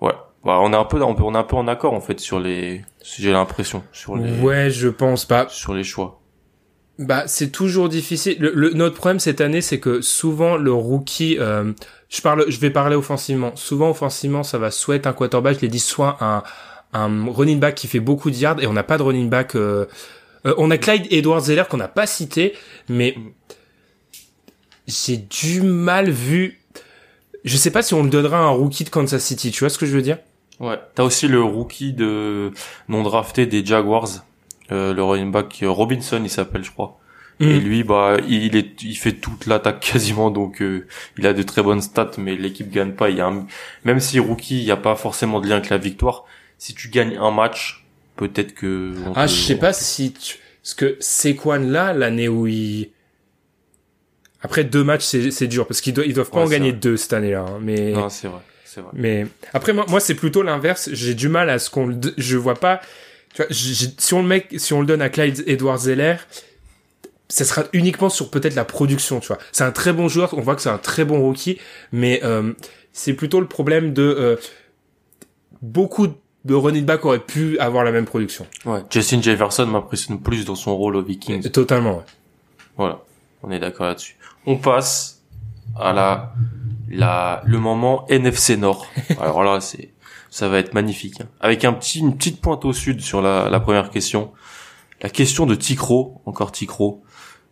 ouais, bah, on est un peu on est un peu en accord en fait sur les j'ai l'impression sur les Ouais, je pense pas sur les choix. Bah, c'est toujours difficile. Le, notre problème cette année, c'est que souvent le rookie, euh, je parle, je vais parler offensivement. Souvent offensivement, ça va soit être un quarterback, je l'ai dit, soit un, un running back qui fait beaucoup de yards, et on n'a pas de running back euh, euh, on a Clyde Edwards Zeller qu'on n'a pas cité, mais j'ai du mal vu. Je sais pas si on le donnera à un rookie de Kansas City. Tu vois ce que je veux dire? Ouais. T'as aussi le rookie de non drafté des Jaguars, euh, le running back Robinson, il s'appelle, je crois. Et mm. lui, bah, il est, il fait toute l'attaque quasiment, donc euh, il a de très bonnes stats, mais l'équipe gagne pas. Il y a même si rookie, il n'y a pas forcément de lien avec la victoire. Si tu gagnes un match, peut-être que. Ah, je sais pas si tu... parce que c'est quoi là l'année où il. Après deux matchs, c'est dur parce qu'ils doivent ils doivent pas en gagner deux cette année-là. Hein, mais. Non, c'est vrai, c'est vrai. Mais après moi, moi c'est plutôt l'inverse. J'ai du mal à ce qu'on, je vois pas. Tu vois, si on le met, si on le donne à Clyde Edwards Zeller, ça sera uniquement sur peut-être la production, tu vois. C'est un très bon joueur, on voit que c'est un très bon rookie, mais euh, c'est plutôt le problème de euh, beaucoup de running back aurait pu avoir la même production. Ouais. Justin Jefferson m'impressionne plus dans son rôle aux Vikings. Totalement, ouais. Voilà. On est d'accord là-dessus. On passe à la, la, le moment NFC Nord. Alors là, c'est, ça va être magnifique. Hein. Avec un petit, une petite pointe au sud sur la, la première question. La question de Ticro, encore Ticro.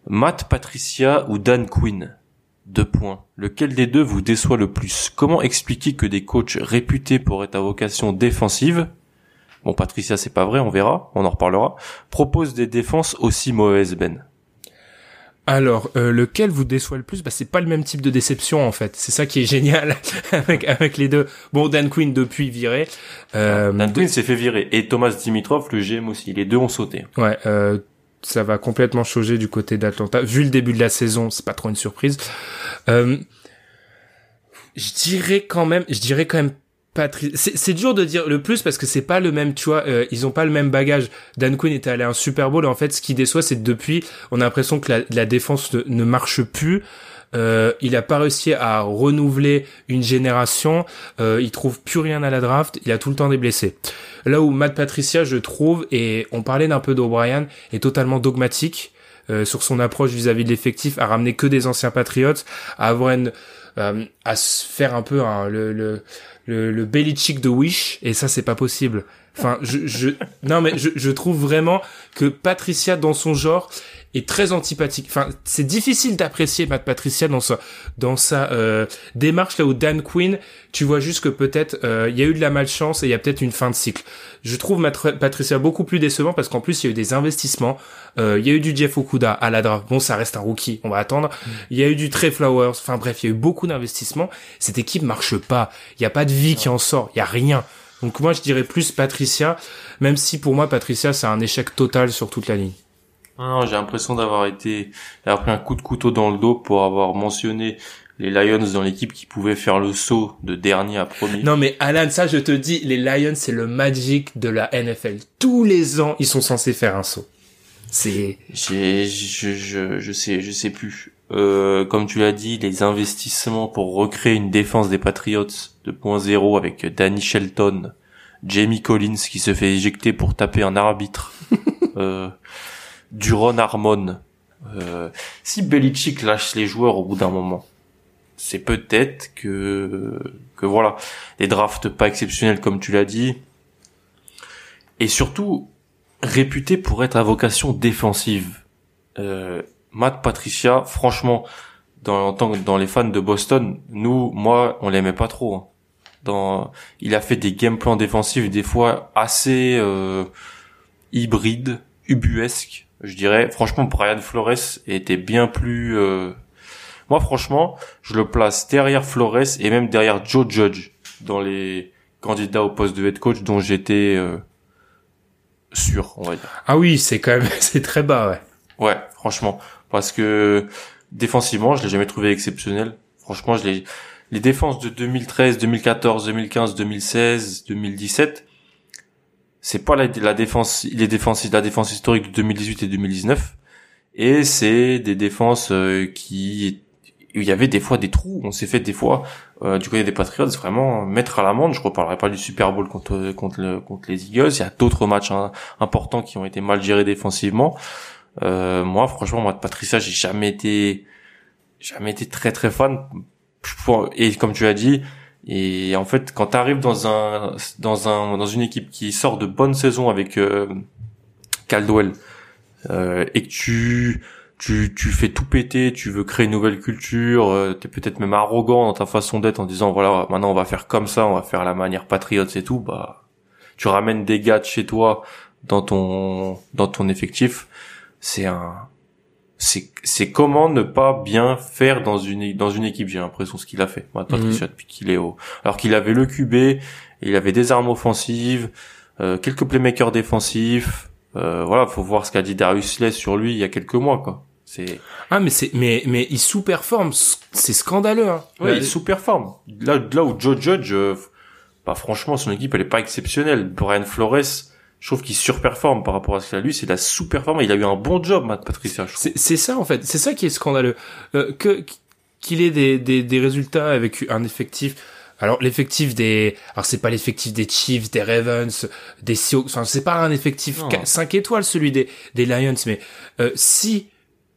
Matt Patricia ou Dan Quinn? Deux points. Lequel des deux vous déçoit le plus? Comment expliquer que des coachs réputés pour être à vocation défensive, bon Patricia c'est pas vrai, on verra, on en reparlera, proposent des défenses aussi mauvaises, Ben? Alors, euh, lequel vous déçoit le plus? Bah, C'est pas le même type de déception en fait. C'est ça qui est génial avec avec les deux. Bon, Dan Quinn depuis viré. Euh, Dan Quinn s'est fait virer et Thomas Dimitrov, le GM aussi. Les deux ont sauté. Ouais. Euh, ça va complètement changer du côté d'Atlanta. Vu le début de la saison, c'est pas trop une surprise. Euh, je dirais quand même, je dirais quand même c'est dur de dire le plus parce que c'est pas le même, tu vois, euh, ils ont pas le même bagage. Dan Quinn était allé à un Super Bowl et en fait, ce qui déçoit, c'est que depuis, on a l'impression que la défense ne, marche plus. Euh, il a pas réussi à renouveler une génération. Euh, il trouve plus rien à la draft. Il a tout le temps des blessés. Là où Matt Patricia, je trouve, et on parlait d'un peu d'O'Brien, est totalement dogmatique. Euh, sur son approche vis-à-vis de l'effectif, à ramener que des anciens patriotes, à avoir une, euh, à se faire un peu le, le, le, le Belichick de Wish, et ça c'est pas possible. Enfin, je, je, non mais je, je trouve vraiment que Patricia dans son genre est très antipathique. Enfin, c'est difficile d'apprécier Matt Patricia dans sa dans sa euh, démarche là où Dan Quinn, tu vois juste que peut-être euh, il y a eu de la malchance et il y a peut-être une fin de cycle. Je trouve Matt Patricia beaucoup plus décevant parce qu'en plus il y a eu des investissements. Euh, il y a eu du Jeff Okuda à la draft. Bon, ça reste un rookie, on va attendre. Mm. Il y a eu du Trey Flowers. Enfin bref, il y a eu beaucoup d'investissements. Cette équipe marche pas. Il y a pas de vie qui en sort. Il y a rien. Donc moi je dirais plus Patricia, même si pour moi Patricia c'est un échec total sur toute la ligne. Non, j'ai l'impression d'avoir été, d'avoir pris un coup de couteau dans le dos pour avoir mentionné les Lions dans l'équipe qui pouvaient faire le saut de dernier à premier. Non mais Alan, ça je te dis, les Lions c'est le magic de la NFL. Tous les ans, ils sont censés faire un saut. C'est. Je, je, je sais, je sais plus. Euh, comme tu l'as dit, les investissements pour recréer une défense des Patriots 2.0 avec Danny Shelton, Jamie Collins qui se fait éjecter pour taper un arbitre. euh, Duron Harmon. Euh, si Belichick lâche les joueurs au bout d'un moment, c'est peut-être que que voilà, des drafts pas exceptionnels comme tu l'as dit, et surtout réputé pour être à vocation défensive. Euh, Matt Patricia, franchement, dans, dans les fans de Boston, nous, moi, on l'aimait pas trop. Hein. Il a fait des game plans défensifs des fois assez euh, hybrides, ubuesques je dirais. Franchement, Brian Flores était bien plus... Euh, moi, franchement, je le place derrière Flores et même derrière Joe Judge dans les candidats au poste de head coach dont j'étais euh, sûr, on va dire. Ah oui, c'est quand même c'est très bas, ouais. Ouais, franchement, parce que défensivement, je l'ai jamais trouvé exceptionnel. Franchement, je l'ai les défenses de 2013, 2014, 2015, 2016, 2017 c'est pas la, défense, les défenses, la défense historique de 2018 et 2019, et c'est des défenses euh, qui, il y avait des fois des trous. On s'est fait des fois euh, du côté des Patriots vraiment mettre à l'amende. Je reparlerai pas du Super Bowl contre contre, le, contre les Eagles. Il y a d'autres matchs hein, importants qui ont été mal gérés défensivement. Euh, moi, franchement, moi de Patricia, j'ai jamais été jamais été très très fan. Et comme tu as dit, et en fait, quand tu arrives dans un dans un dans une équipe qui sort de bonnes saisons avec euh, Caldwell euh, et que tu tu tu fais tout péter, tu veux créer une nouvelle culture, euh, tu es peut-être même arrogant dans ta façon d'être en disant voilà, maintenant on va faire comme ça, on va faire la manière patriote et tout, bah tu ramènes des gars de chez toi dans ton dans ton effectif, c'est un c'est comment ne pas bien faire dans une dans une équipe j'ai l'impression ce qu'il a fait Patricia mhm. depuis qu'il est haut alors qu'il avait le QB il avait des armes offensives euh, quelques playmakers défensifs euh, voilà faut voir ce qu'a dit Darius Slay sur lui il y a quelques mois quoi c'est ah mais c'est mais mais il sous-performe c'est scandaleux hein. ouais, il sous-performe là là où Joe Judge euh, bah franchement son équipe elle est pas exceptionnelle Brian Flores je trouve qu'il surperforme par rapport à ce qu'il a lu, c'est la sous-performance. Il a eu un bon job, Matt Patricia. C'est ça en fait, c'est ça qui est scandaleux. Euh, que qu'il ait des, des, des résultats avec un effectif. Alors l'effectif des, alors c'est pas l'effectif des Chiefs, des Ravens, des Seahawks. Enfin c'est pas un effectif 5 étoiles celui des des Lions, mais euh, si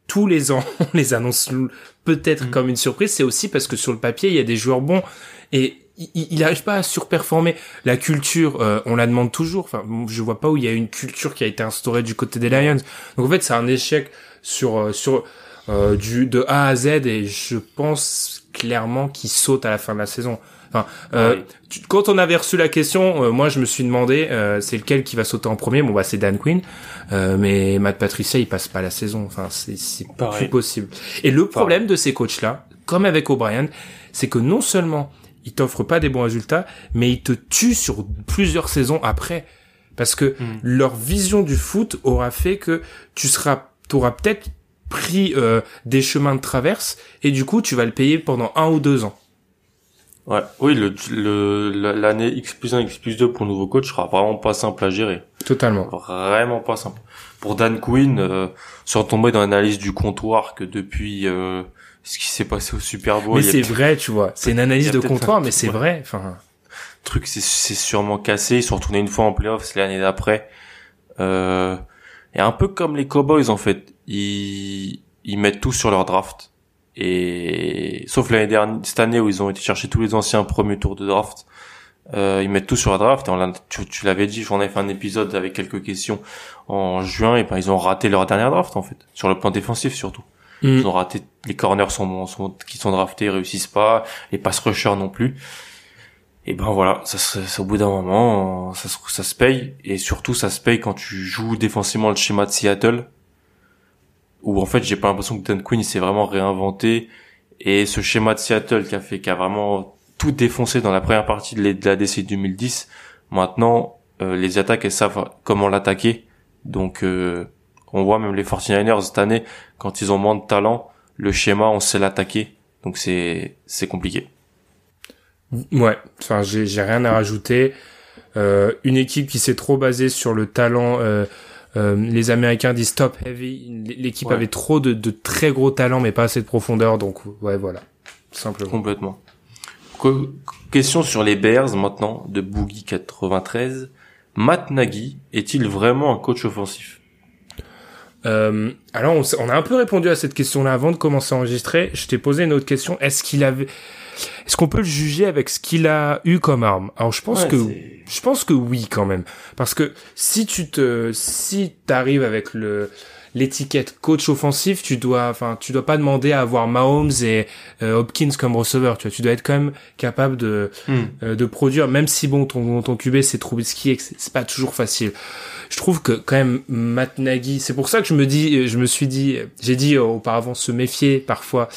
tous les ans on les annonce peut-être mm. comme une surprise, c'est aussi parce que sur le papier il y a des joueurs bons et il n'arrive pas à surperformer. La culture, euh, on la demande toujours. Enfin, je vois pas où il y a une culture qui a été instaurée du côté des Lions. Donc en fait, c'est un échec sur euh, sur euh, du de A à Z et je pense clairement qu'il saute à la fin de la saison. Enfin, ah quand on avait reçu la question, moi je me suis demandé c'est lequel qui va sauter en premier? Bon bah c'est Dan Quinn, mais Matt Patricia il passe pas la saison. Enfin c'est c'est plus possible. Et le problème de ces coachs là, comme avec O'Brien, c'est que non seulement il t'offre pas des bons résultats, mais il te tue sur plusieurs saisons après. Parce que hmm. leur vision du foot aura fait que tu seras, t'auras peut-être pris euh, des chemins de traverse et du coup tu vas le payer pendant un ou deux ans. Ouais, oui, le l'année X plus 1, X plus 2 pour le nouveau coach sera vraiment pas simple à gérer. Totalement. Vraiment pas simple. Pour Dan Quinn, euh, sans tomber dans l'analyse du comptoir que depuis euh, ce qui s'est passé au Super Bowl. Mais c'est vrai, tu vois. C'est une analyse de comptoir, mais c'est vrai. Enfin, truc, c'est c'est sûrement cassé. Ils sont retournés une fois en playoffs l'année d'après. Euh, et un peu comme les Cowboys en fait, ils ils mettent tout sur leur draft. Et sauf l'année dernière, cette année où ils ont été chercher tous les anciens premiers tours de draft, euh, ils mettent tout sur la draft. Et on tu, tu l'avais dit, j'en ai fait un épisode avec quelques questions en juin. Et ben ils ont raté leur dernière draft en fait, sur le plan défensif surtout. Mm. Ils ont raté les corners sont, sont qui sont draftés, réussissent pas, les pass rushers non plus. Et ben voilà, ça, ça, au bout d'un moment, ça, ça se paye. Et surtout, ça se paye quand tu joues défensivement le schéma de Seattle où en fait j'ai pas l'impression que Dan Quinn s'est vraiment réinventé et ce schéma de Seattle qui a fait qui a vraiment tout défoncé dans la première partie de la décennie 2010 maintenant euh, les attaques elles savent comment l'attaquer donc euh, on voit même les 49ers cette année quand ils ont moins de talent le schéma on sait l'attaquer donc c'est c'est compliqué ouais enfin j'ai j'ai rien à rajouter euh, une équipe qui s'est trop basée sur le talent euh, euh, les Américains disent top heavy. L'équipe avait trop de, de, très gros talents, mais pas assez de profondeur. Donc ouais, voilà, simplement. Complètement. question sur les Bears maintenant de Boogie 93. Matt Nagy est-il vraiment un coach offensif? Euh, alors on, on, a un peu répondu à cette question-là avant de commencer à enregistrer. Je t'ai posé une autre question. Est-ce qu'il avait est-ce qu'on peut le juger avec ce qu'il a eu comme arme? Alors je pense que je pense que oui quand même parce que si tu te si t'arrives avec le l'étiquette coach offensif, tu dois enfin tu dois pas demander à avoir Mahomes et euh, Hopkins comme receveur, tu vois, tu dois être quand même capable de hmm. euh, de produire même si bon ton ton QB c'est Trubisky et que c'est pas toujours facile. Je trouve que quand même Matt Nagy, c'est pour ça que je me dis je me suis dit j'ai dit auparavant se méfier parfois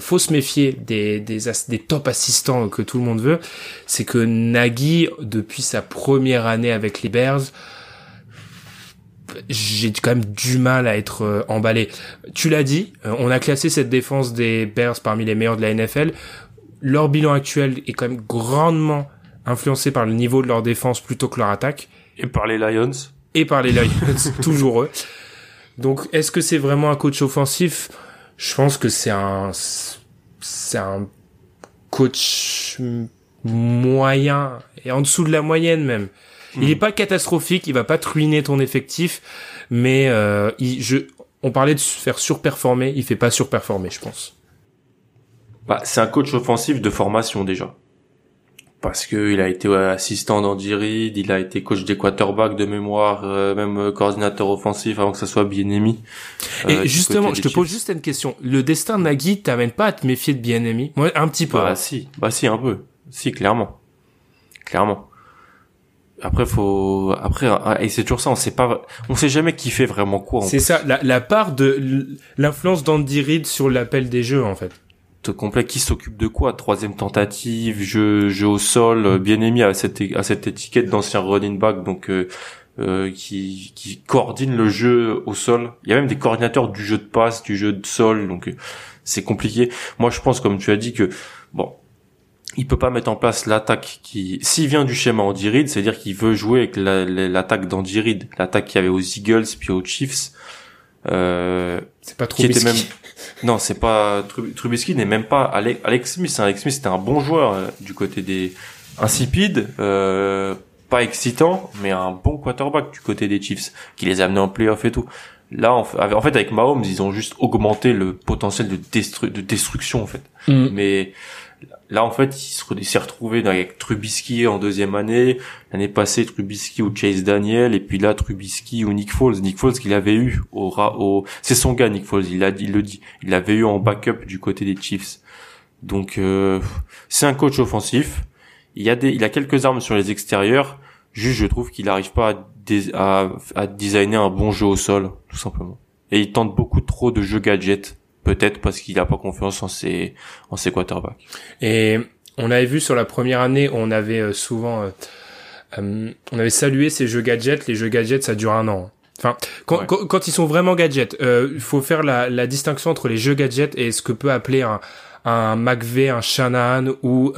faut se méfier des, des, des top assistants que tout le monde veut, c'est que Nagy, depuis sa première année avec les Bears, j'ai quand même du mal à être euh, emballé. Tu l'as dit, euh, on a classé cette défense des Bears parmi les meilleurs de la NFL. Leur bilan actuel est quand même grandement influencé par le niveau de leur défense plutôt que leur attaque. Et par les Lions. Et par les Lions, toujours eux. Donc, est-ce que c'est vraiment un coach offensif? Je pense que c'est un c'est un coach moyen et en dessous de la moyenne même. Il est hmm. pas catastrophique, il va pas te ruiner ton effectif, mais euh, il, je, on parlait de faire surperformer, il fait pas surperformer, je pense. Bah, c'est un coach offensif de formation déjà parce que il a été assistant d'Andy Reid, il a été coach des quarterbacks de mémoire, euh, même euh, coordinateur offensif avant que ça soit Bienemi. Et euh, justement, je te pose juste une question. Le destin de Nagy t'amène pas à te méfier de Bienemi Moi, un petit peu. Bah hein. si, bah si un peu, si clairement, clairement. Après faut, après ah, et c'est toujours ça, on sait pas, on sait jamais qui fait vraiment quoi. C'est ça, la, la part de l'influence d'Andy Reid sur l'appel des jeux en fait. Complet qui s'occupe de quoi? Troisième tentative jeu jeu au sol euh, bien aimé à cette à cette étiquette d'ancien running back donc euh, euh, qui qui coordonne le jeu au sol. Il y a même des coordinateurs du jeu de passe du jeu de sol donc c'est compliqué. Moi je pense comme tu as dit que bon il peut pas mettre en place l'attaque qui s'il vient du schéma Andy Reid c'est à dire qu'il veut jouer avec l'attaque d'Andy Reid l'attaque qu'il y avait aux Eagles puis aux Chiefs euh, c'est pas trop qui était même non c'est pas Trubisky n'est même pas Alex Smith. Alex Smith c'était un bon joueur euh, du côté des insipides euh, pas excitant mais un bon quarterback du côté des Chiefs qui les a amenés en playoff et tout. Là en fait avec Mahomes ils ont juste augmenté le potentiel de, de destruction en fait. Mm. mais Là, en fait, il s'est retrouvé avec Trubisky en deuxième année. L'année passée, Trubisky ou Chase Daniel. Et puis là, Trubisky ou Nick Foles. Nick Foles qu'il avait eu au, au c'est son gars, Nick Foles. Il il le dit. Il l'avait eu en backup du côté des Chiefs. Donc, euh, c'est un coach offensif. Il a des, il a quelques armes sur les extérieurs. Juste, je trouve qu'il n'arrive pas à, à designer un bon jeu au sol, tout simplement. Et il tente beaucoup trop de jeux gadgets peut-être parce qu'il a pas confiance en ses en ses quarterbacks. Et on avait vu sur la première année, on avait euh, souvent euh, euh, on avait salué ces jeux gadgets. Les jeux gadgets, ça dure un an. Enfin, quand, quand, ils sont vraiment gadgets, il faut faire la, la, distinction entre les jeux gadgets et ce que peut appeler un, un McVeigh, un Shanahan ou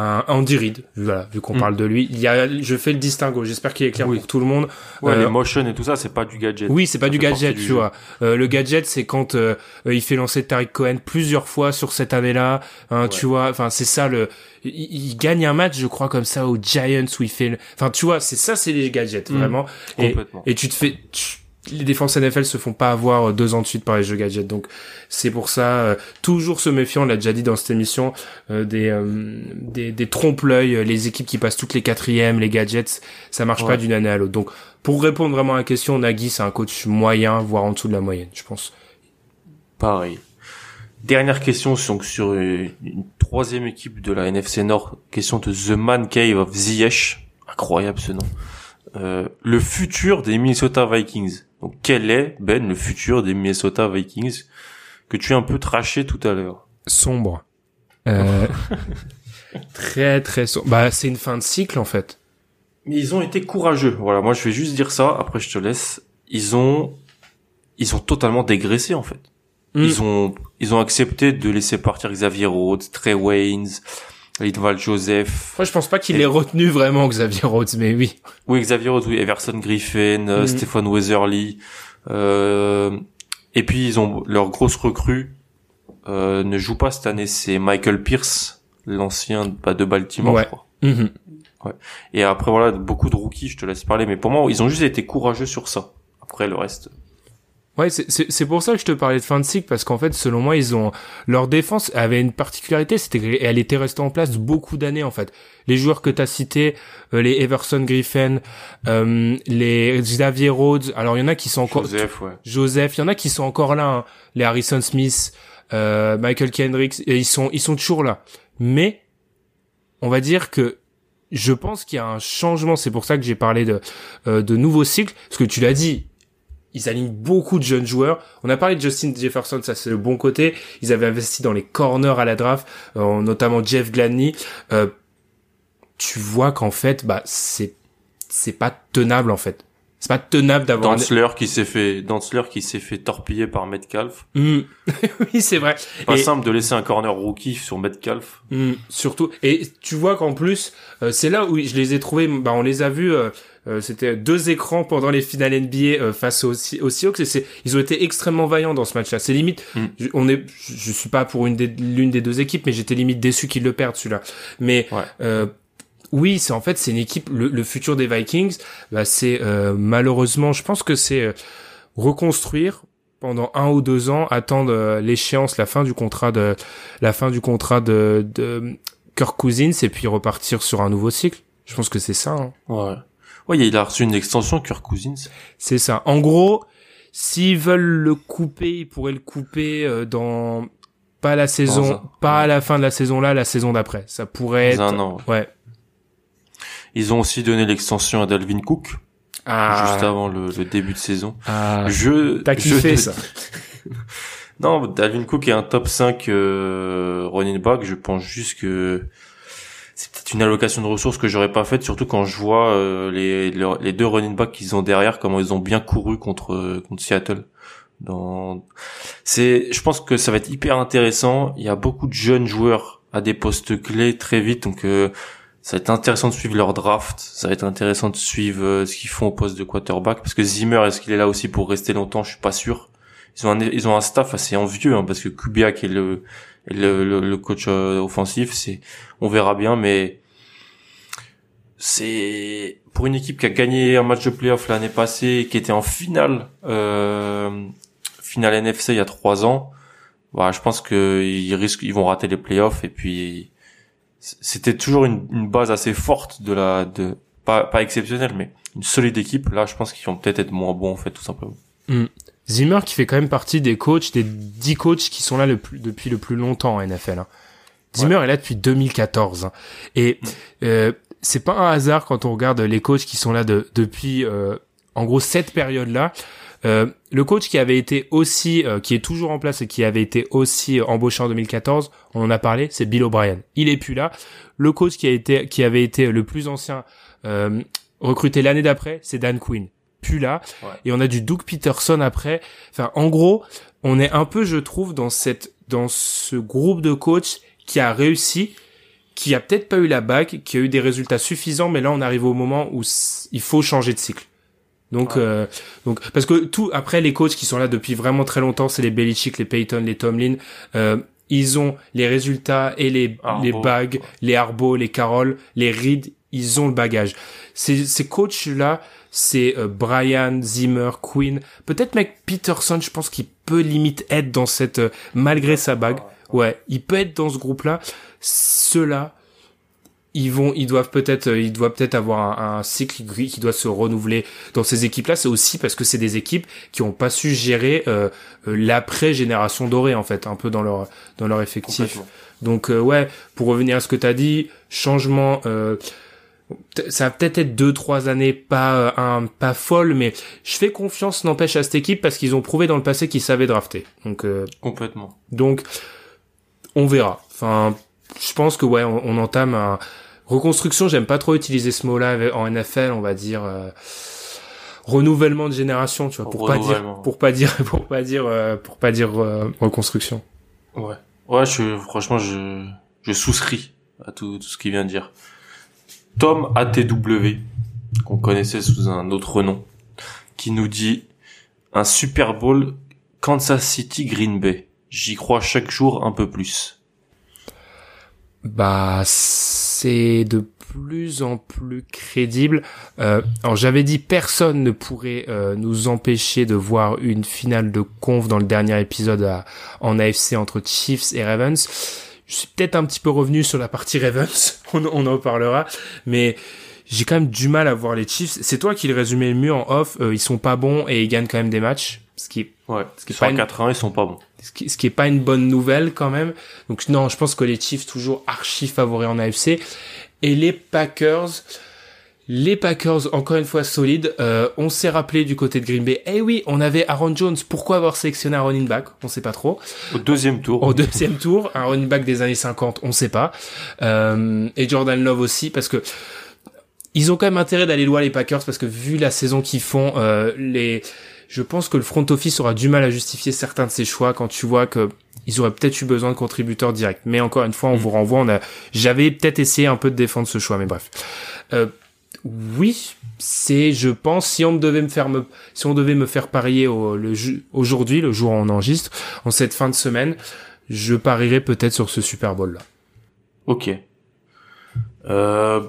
un Andy Reid, voilà, vu qu'on Mm. parle de lui. Il y a, je fais le distinguo. J'espère qu'il est clair Oui. pour tout le monde. Ouais, Euh, les motion et tout ça, c'est pas du gadget. Oui, c'est pas Ça du gadget, tu vois. Euh, le gadget, c'est quand euh, euh, il fait lancer Tariq Cohen plusieurs fois sur cette année-là. hein, Ouais. Tu vois, enfin c'est ça le. Il, il gagne un match, je crois, comme ça aux Giants où il fait. le- Enfin, tu vois, c'est ça, c'est les gadgets Mm. vraiment. Et, Complètement. et tu te fais. tu- les défenses NFL se font pas avoir euh, deux ans de suite par les jeux gadgets, donc c'est pour ça euh, toujours se méfier. On l'a déjà dit dans cette émission euh, des, euh, des des trompe-l'œil, euh, les équipes qui passent toutes les quatrièmes, les gadgets, ça marche Ouais. pas d'une année à l'autre. Donc pour répondre vraiment à la question, Nagui c'est un coach moyen, voire en dessous de la moyenne, je pense. Pareil. Dernière question donc sur une, une troisième équipe de la NFC Nord. Question de The Man Cave of Ziyech. Incroyable ce nom. Euh, le futur des Minnesota Vikings. Donc quel est, Ben, le futur des Minnesota Vikings que tu as un peu traché tout à l'heure? Sombre. Euh, très très sombre. Bah c'est une fin de cycle en fait. Mais ils ont été courageux. Voilà, moi je vais juste dire ça, après je te laisse. Ils ont ils ont totalement dégraissé en fait. Mm. Ils ont ils ont accepté de laisser partir Xavier Rhodes, Trey Waynes, Lidval Joseph. Moi je pense pas qu'il Et- ait retenu vraiment Xavier Rhodes, mais oui. Oui, Xavier Rhodes, oui, Everson Griffin, euh, Mhm. Stephen Weatherly. Euh, et puis ils ont leur grosse recrue euh, ne joue pas cette année, c'est Michael Pierce, l'ancien bah, de Baltimore, Ouais. je crois. Mhm. Et après voilà, beaucoup de rookies, je te laisse parler, mais pour moi, ils ont juste été courageux sur ça. Après le reste. Ouais, c'est- pour ça que je te parlais de fin de cycle parce qu'en fait, selon moi, ils ont leur défense avait une particularité, c'était qu'elle était restée en place beaucoup d'années en fait. Les joueurs que t'as cités, euh, les Everson Griffin, euh, les Xavier Rhodes, alors il y en a qui sont encore Joseph, ouais. Joseph, il y en a qui sont encore là, hein. les Harrison Smith, euh, Michael Kendricks, et ils sont ils sont toujours là. Mais on va dire que je pense qu'il y a un changement. C'est pour ça que j'ai parlé de euh, de nouveaux cycles, parce que tu l'as dit. Ils alignent beaucoup de jeunes joueurs. On a parlé de Justin Jefferson, ça c'est le bon côté. Ils avaient investi dans les corners à la draft, euh, notamment Jeff Gladney. Euh, tu vois qu'en fait, bah c'est c'est pas tenable en fait. C'est pas tenable d'avoir. un- Dantzler qui s'est fait, Dantzler qui s'est fait torpiller par Metcalf. Hmm. oui, c'est vrai. Pas Et- simple de laisser un corner rookie sur Metcalf. Hmm, surtout. Et tu vois qu'en plus, euh, c'est là où je les ai trouvés. Bah, on les a vus. Euh, C'était deux écrans pendant les finales NBA euh, face aux, aux Seahawks. Et c'est, ils ont été extrêmement vaillants dans ce match-là. C'est limite. Hmm. je- on est. Je, je suis pas pour une des, l'une des deux équipes, mais j'étais limite déçu qu'ils le perdent celui-là. Mais Ouais. euh, oui, c'est en fait c'est une équipe. Le, le futur des Vikings, bah, c'est euh, malheureusement, je pense que c'est euh, reconstruire pendant un ou deux ans, attendre euh, l'échéance, la fin du contrat de la fin du contrat de, de Kirk Cousins et puis repartir sur un nouveau cycle. Je pense que c'est ça. hein. Ouais. Ouais, il a reçu une extension, Kirk Cousins. C'est ça. En gros, s'ils veulent le couper, ils pourraient le couper euh, dans pas la saison, un- pas à la fin de la saison là, la saison d'après. Ça pourrait être. un an. Ouais. Ils ont aussi donné l'extension à Dalvin Cook, Ah. juste avant le, le début de saison. Ah. Je, T'as kiffé ça. Non, Dalvin Cook est un top 5 euh, running back. Je pense juste que c'est peut-être une allocation de ressources que j'aurais pas faite, surtout quand je vois euh, les, deux running backs qu'ils ont derrière, comment ils ont bien couru contre contre Seattle. Dans... C'est, je pense que ça va être hyper intéressant. Il y a beaucoup de jeunes joueurs à des postes clés très vite, donc euh, ça va être intéressant de suivre leur draft. Ça va être intéressant de suivre euh, ce qu'ils font au poste de quarterback, parce que Zimmer, est-ce qu'il est là aussi pour rester longtemps? Je suis pas sûr. Ils ont un, ils ont un staff assez envieux, hein, parce que Kubiak est le, le, le, le coach euh, offensif. C'est, on verra bien, mais c'est pour une équipe qui a gagné un match de playoff l'année passée, qui était en finale, euh, finale NFC il y a trois ans. Bah, je pense que ils risquent, ils vont rater les playoffs et puis c'était toujours une, une base assez forte de la, de pas pas exceptionnelle, mais une solide équipe. Là, je pense qu'ils vont peut-être être moins bons en fait, tout simplement. Zimmer qui fait quand même partie des coachs, des 10 coachs qui sont là depuis le plus longtemps en NFL. hein. Zimmer est là depuis 2014. hein. Et euh, c'est pas un hasard quand on regarde les coachs qui sont là de, depuis, euh, en gros, cette période-là. Euh, le coach qui avait été aussi, euh, qui est toujours en place et qui avait été aussi embauché en 2014, on en a parlé, c'est Bill O'Brien. Il est plus là. Le coach qui a été, qui avait été le plus ancien euh, recruté l'année d'après, c'est Dan Quinn. Plus là. Ouais. Et on a du Doug Peterson après. Enfin, en gros, on est un peu, je trouve, dans cette, dans ce groupe de coachs qui a réussi, qui a peut-être pas eu la bague, qui a eu des résultats suffisants, mais là on arrive au moment où il faut changer de cycle. Donc, euh, donc parce que tout après les coachs qui sont là depuis vraiment très longtemps, c'est les Belichick, les Payton, les Tomlin. Euh, ils ont les résultats et les les bagues, les Arbo, les Carroll, les Reed. Ils ont le bagage. Ces, ces coachs là, c'est euh, Brian, Zimmer, Quinn, peut-être mec Peterson. Je pense qu'il peut limite être dans cette euh, malgré sa bague. Ouais, il peut être dans ce groupe là. Ceux-là, ils vont, ils doivent peut-être, euh, ils doivent peut-être avoir un, un, cycle qui doit se renouveler dans ces équipes-là. C'est aussi parce que c'est des équipes qui ont pas su gérer euh, euh l'après génération dorée en fait, un peu dans leur dans leur effectif. Donc euh, ouais, pour revenir à ce que tu as dit, changement. ça va peut-être être deux trois années pas un pas folle, mais je fais confiance n'empêche à cette équipe parce qu'ils ont prouvé dans le passé qu'ils savaient drafter. Donc complètement. Donc on verra. Enfin, je pense que ouais, on, on entame un reconstruction. J'aime pas trop utiliser ce mot-là en NFL. On va dire euh, renouvellement de génération, tu vois, pour pas dire, pour pas dire, pour pas dire, euh, pour pas dire euh, reconstruction. Ouais, ouais. Je, franchement, je, je souscris à tout, tout ce qu'il vient de dire. Tom ATW, qu'on connaissait sous un autre nom, qui nous dit un Super Bowl Kansas City Green Bay. J'y crois chaque jour un peu plus. Bah, c'est de plus en plus crédible. Euh, alors j'avais dit personne ne pourrait euh, nous empêcher de voir une finale de conf dans le dernier épisode en AFC entre Chiefs et Ravens. Je suis peut-être un petit peu revenu sur la partie Ravens, on, on en parlera, mais j'ai quand même du mal à voir les Chiefs. C'est toi qui le résumais le mieux en off. Euh, ils sont pas bons et ils gagnent quand même des matchs, ce qui ouais, ce qui est pas 4 ils sont pas bons ce qui, ce qui est pas une bonne nouvelle quand même. Donc non, je pense que les Chiefs toujours archi favoris en AFC et les Packers. Les Packers, encore une fois solides. Euh, on s'est rappelé du côté de Green Bay. Eh oui, on avait Aaron Jones. Pourquoi avoir sélectionné un running back? On sait pas trop. Au deuxième tour. Au deuxième tour, un running back des années 50, on sait pas. Euh, et Jordan Love aussi, parce que ils ont quand même intérêt d'aller loin les Packers, parce que vu la saison qu'ils font, euh, les je pense que le front office aura du mal à justifier certains de ses choix quand tu vois que ils auraient peut-être eu besoin de contributeurs directs. Mais encore une fois, on mm. vous renvoie. On a, j'avais peut-être essayé un peu de défendre ce choix, mais bref. Euh, oui, c'est, je pense, si on devait me faire me, si on devait me faire parier au, le, aujourd'hui, le jour où on enregistre, en cette fin de semaine, je parierais peut-être sur ce Super Bowl là. Ok. Euh,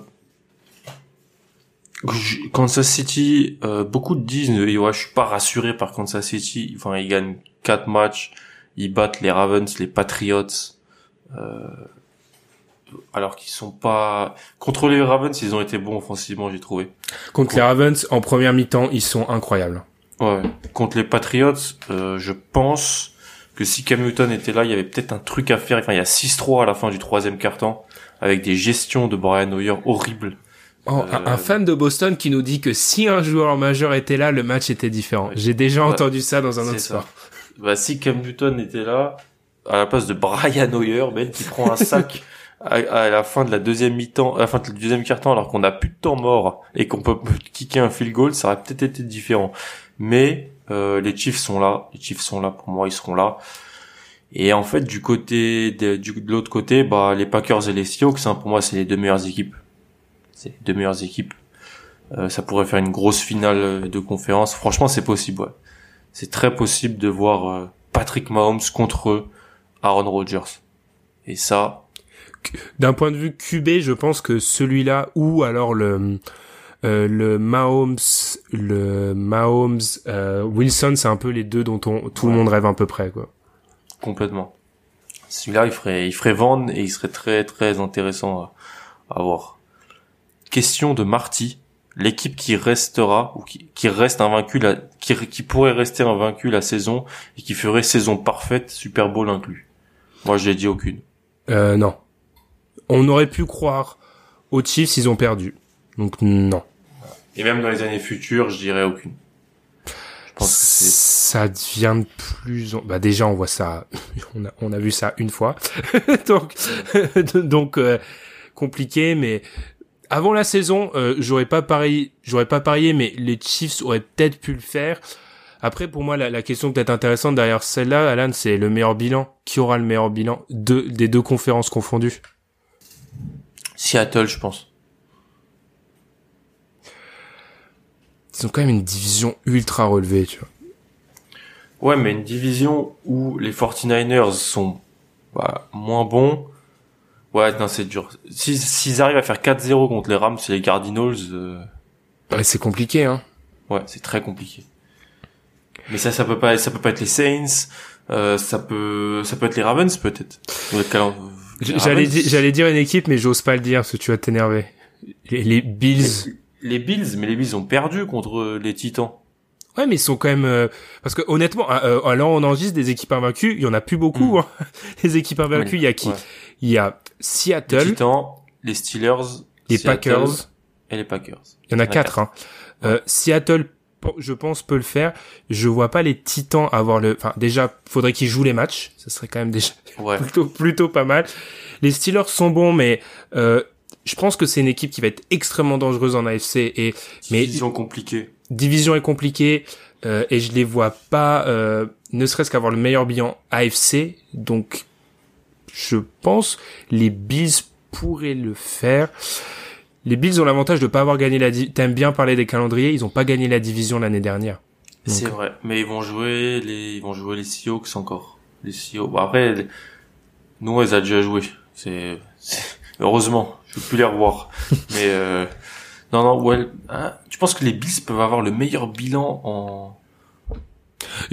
Kansas City, euh, beaucoup de disent, euh, ouais, je suis pas rassuré par Kansas City. Enfin, ils gagnent quatre matchs, ils battent les Ravens, les Patriots, euh, alors qu'ils sont pas contre les Ravens, ils ont été bons offensivement, j'ai trouvé. Contre, les Ravens, en première mi-temps, ils sont incroyables. Ouais. Contre les Patriots, euh, je pense que si Cam Newton était là, il y avait peut-être un truc à faire. Enfin, il y a 6-3 à la fin du troisième quart-temps, avec des gestions de Brian Hoyer horribles Oh, un, fan de Boston qui nous dit que si un joueur majeur était là, le match était différent. J'ai déjà entendu ça dans un autre sport. Bah, si Cam Newton était là, à la place de Brian Hoyer, ben, qui prend un sac à, la fin de la deuxième mi-temps, à la fin du deuxième quart-temps, alors qu'on a plus de temps mort et qu'on peut kicker un field goal, ça aurait peut-être été différent. Mais euh, les Chiefs sont là, les Chiefs sont là pour moi, ils seront là. Et en fait, du côté de, du, de l'autre côté, bah les Packers et les Seahawks, hein, pour moi, c'est les deux meilleures équipes c'est deux meilleures équipes. Euh, ça pourrait faire une grosse finale de conférence. Franchement, c'est possible. Ouais. C'est très possible de voir euh, Patrick Mahomes contre Aaron Rodgers. Et ça. D'un point de vue QB, je pense que celui-là ou alors le euh, le Mahomes, le Mahomes Wilson, c'est un peu les deux dont on, tout le monde rêve à peu près quoi. Complètement. Celui-là, il ferait, il ferait vendre et il serait très très intéressant à, à voir question de Marty, l'équipe qui restera ou qui, qui reste invaincu la, qui, qui pourrait rester invaincu la saison et qui ferait saison parfaite, Super Bowl inclus. Moi, je l'ai dit aucune. Euh, non. On aurait pu croire aux Chiefs, ils ont perdu. Donc non. Et même dans les années futures, je dirais aucune. Je pense que ça devient de plus en... bah déjà on voit ça on a on a vu ça une fois. donc donc euh, compliqué mais avant la saison, euh, j'aurais pas parié, j'aurais pas parié, mais les Chiefs auraient peut-être pu le faire. Après, pour moi, la, question peut-être intéressante derrière celle-là, Alan, c'est le meilleur bilan. Qui aura le meilleur bilan de, des deux conférences confondues? Seattle, je pense. Ils ont quand même une division ultra relevée, tu vois. Ouais, mais une division où les 49ers sont bah, moins bons. Ouais, non, c'est dur. S'ils arrivent à faire 4-0 contre les Rams et les Cardinals... Euh... Ouais, c'est compliqué, hein. Ouais, c'est très compliqué. Mais ça, ça peut pas, ça peut pas être les Saints. Euh, ça peut, ça peut être les Ravens peut-être. J'allais, j'allais dire une équipe, mais j'ose pas le dire parce que tu vas t'énerver. Les, Bills. Les, Bills, mais les Bills ont perdu contre les Titans. Ouais, mais ils sont quand même euh, parce que honnêtement, euh, alors on enregistre des équipes invaincues, il y en a plus beaucoup. Hmm. Hein. Les équipes invaincues, il y a qui? Il y a Seattle, les Titans, les Steelers, les Packers et les Packers. Il y en a, quatre. Hein. Euh, Seattle, je pense peut le faire. Je vois pas les Titans avoir le. Enfin, déjà, faudrait qu'ils jouent les matchs. Ça serait quand même déjà plutôt plutôt pas mal. Les Steelers sont bons, mais euh, je pense que c'est une équipe qui va être extrêmement dangereuse en AFC et mais division compliquée. Division est compliquée euh, et je les vois pas, euh, ne serait-ce qu'avoir le meilleur bilan AFC. Donc, je pense les Bills pourraient le faire. Les Bills ont l'avantage de pas avoir gagné la. T'aimes bien parler des calendriers, ils ont pas gagné la division l'année dernière. C'est vrai, mais ils vont jouer les, ils vont jouer les Seahawks encore. Les Seahawks. Bon après, nous on les a déjà joués. C'est heureusement, je peux plus les revoir. mais euh... non non, ouais. Hein, tu penses que les Bills peuvent avoir le meilleur bilan en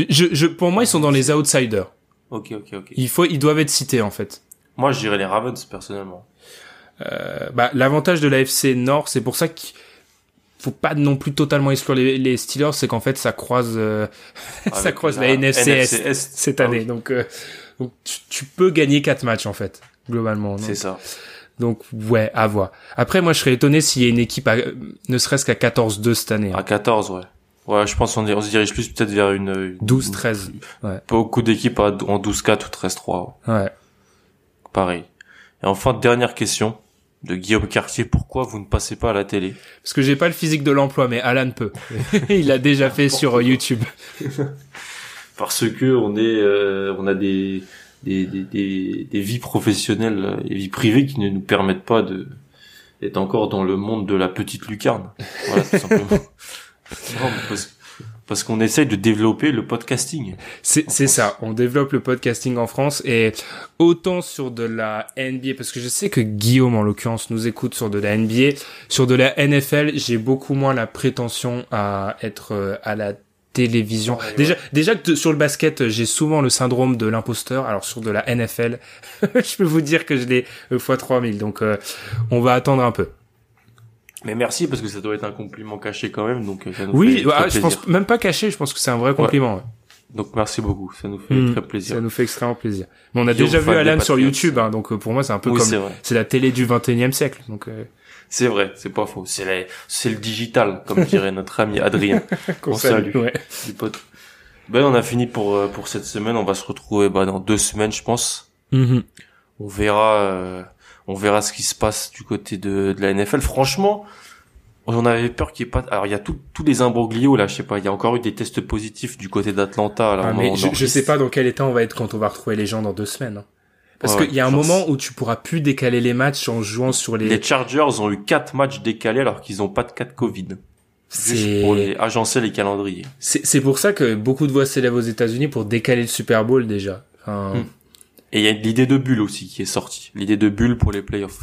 je, je, pour moi, ils sont dans les outsiders. Ok, ok, ok. Il faut, ils doivent être cités en fait. Moi, je dirais les Ravens personnellement. Euh, bah, l'avantage de l'AFC Nord, c'est pour ça qu'il faut pas non plus totalement exclure les, les Steelers, c'est qu'en fait ça croise, euh, ça croise la, NFC, cette année. Ah donc, euh, donc tu, peux gagner quatre matchs en fait, globalement. C'est ça. Donc ouais, à voir. Après, moi, je serais étonné s'il y a une équipe, à, ne serait-ce qu'à 14-2 cette année. Hein. À 14, ouais. Ouais, je pense qu'on on se dirige plus peut-être vers une... 12-13. Ouais. Beaucoup d'équipes en 12-4 ou 13-3. Ouais. Pareil. Et enfin, dernière question de Guillaume Cartier, pourquoi vous ne passez pas à la télé? Parce que j'ai pas le physique de l'emploi, mais Alan peut. Il l'a déjà fait sur euh, YouTube. Parce que on est, euh, on a des des, des, des, vies professionnelles et vies privées qui ne nous permettent pas de d'être encore dans le monde de la petite lucarne. Voilà, tout simplement. non, parce qu'on essaye de développer le podcasting. C'est ça, on développe le podcasting en France et autant sur de la NBA, parce que je sais que Guillaume en l'occurrence nous écoute sur de la NBA, sur de la NFL, j'ai beaucoup moins la prétention à être euh, à la télévision. déjà, déjà que sur le basket, j'ai souvent le syndrome de l'imposteur. Alors sur de la NFL, je peux vous dire que je l'ai fois 3000. Donc euh, on va attendre un peu. Mais merci parce que ça doit être un compliment caché quand même, donc euh, ça nous oui, fait ah, je pense même pas caché, je pense que c'est un vrai compliment. Donc merci beaucoup, ça nous fait hmm. très plaisir. Ça nous fait extrêmement plaisir. Mais on a déjà vu Alan sur YouTube, hein, donc euh, pour moi c'est un peu comme c'est la télé du 21e siècle. Donc euh... c'est vrai, c'est pas faux. C'est c'est le digital, comme dirait notre ami Adrien. on salue, ouais. du pote. Ben on a fini pour euh, pour cette semaine. On va se retrouver bah, dans deux semaines, je pense. Mm-hmm. On verra on verra ce qui se passe du côté de, de la NFL. Franchement, on avait peur qu'il n'y ait pas. Alors il y a tous les imbroglios là, je sais pas. Il y a encore eu des tests positifs du côté d'Atlanta. Ah, mais je, je, sais pas dans quel état on va être quand on va retrouver les gens dans deux semaines. Hein. Parce qu'il y a un moment où tu pourras plus décaler les matchs en jouant sur les. Les Chargers ont eu quatre matchs décalés alors qu'ils ont pas de cas de Covid. C'est pour les agencer les calendriers. C'est pour ça que beaucoup de voix s'élèvent aux États-Unis pour décaler le Super Bowl déjà. Enfin... Hmm. Et il y a l'idée de bulle aussi qui est sortie. L'idée de bulle pour les playoffs.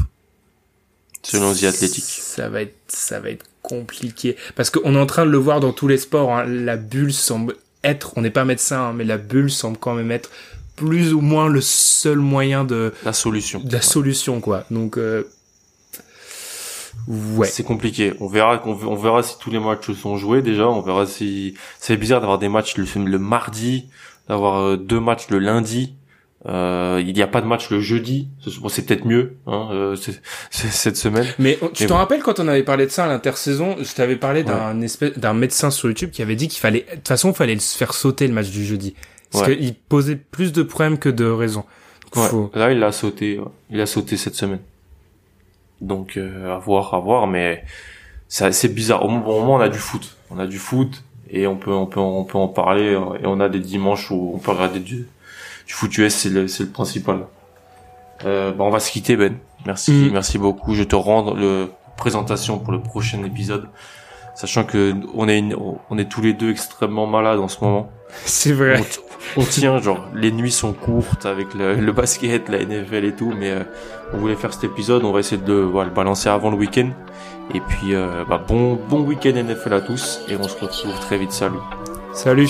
Selon The Athletic. Ça va être, ça va être compliqué. Parce qu'on est en train de le voir dans tous les sports. Hein. La bulle semble être, on n'est pas médecin, hein, mais la bulle semble quand même être plus ou moins le seul moyen de... La solution. De la solution, quoi. Donc, euh... Ouais. C'est compliqué. On verra, on verra si tous les matchs sont joués déjà. On verra si c'est bizarre d'avoir des matchs le, le mardi, d'avoir euh, deux matchs le lundi. Euh, il n'y a pas de match le jeudi. c'est peut-être mieux hein, euh, cette semaine. Mais tu te rappelles quand on avait parlé de ça à l'intersaison, je t'avais parlé d'un espèce d'un médecin sur YouTube qui avait dit qu'il fallait de toute façon il fallait faire sauter le match du jeudi parce qu'il posait plus de problèmes que de raisons. Là il a sauté, il a sauté cette semaine. Donc euh, à voir, à voir, mais c'est bizarre. Au moment on a du foot, on a du foot et on peut on peut on peut en parler et on a des dimanches où on peut regarder du du foot US, c'est le, c'est le principal. Euh, bah on va se quitter Ben. Merci, Mm. merci beaucoup. Je te rends le présentation pour le prochain épisode, sachant que on est une- on est tous les deux extrêmement malades en ce moment. C'est vrai. On, tient, genre, les nuits sont courtes avec le, le basket, la NFL et tout, mais euh, on voulait faire cet épisode, on va essayer de le, voilà, le balancer avant le week-end. Et puis, euh, bah, bon, bon week-end NFL à tous, et on se retrouve très vite. Salut. Salut.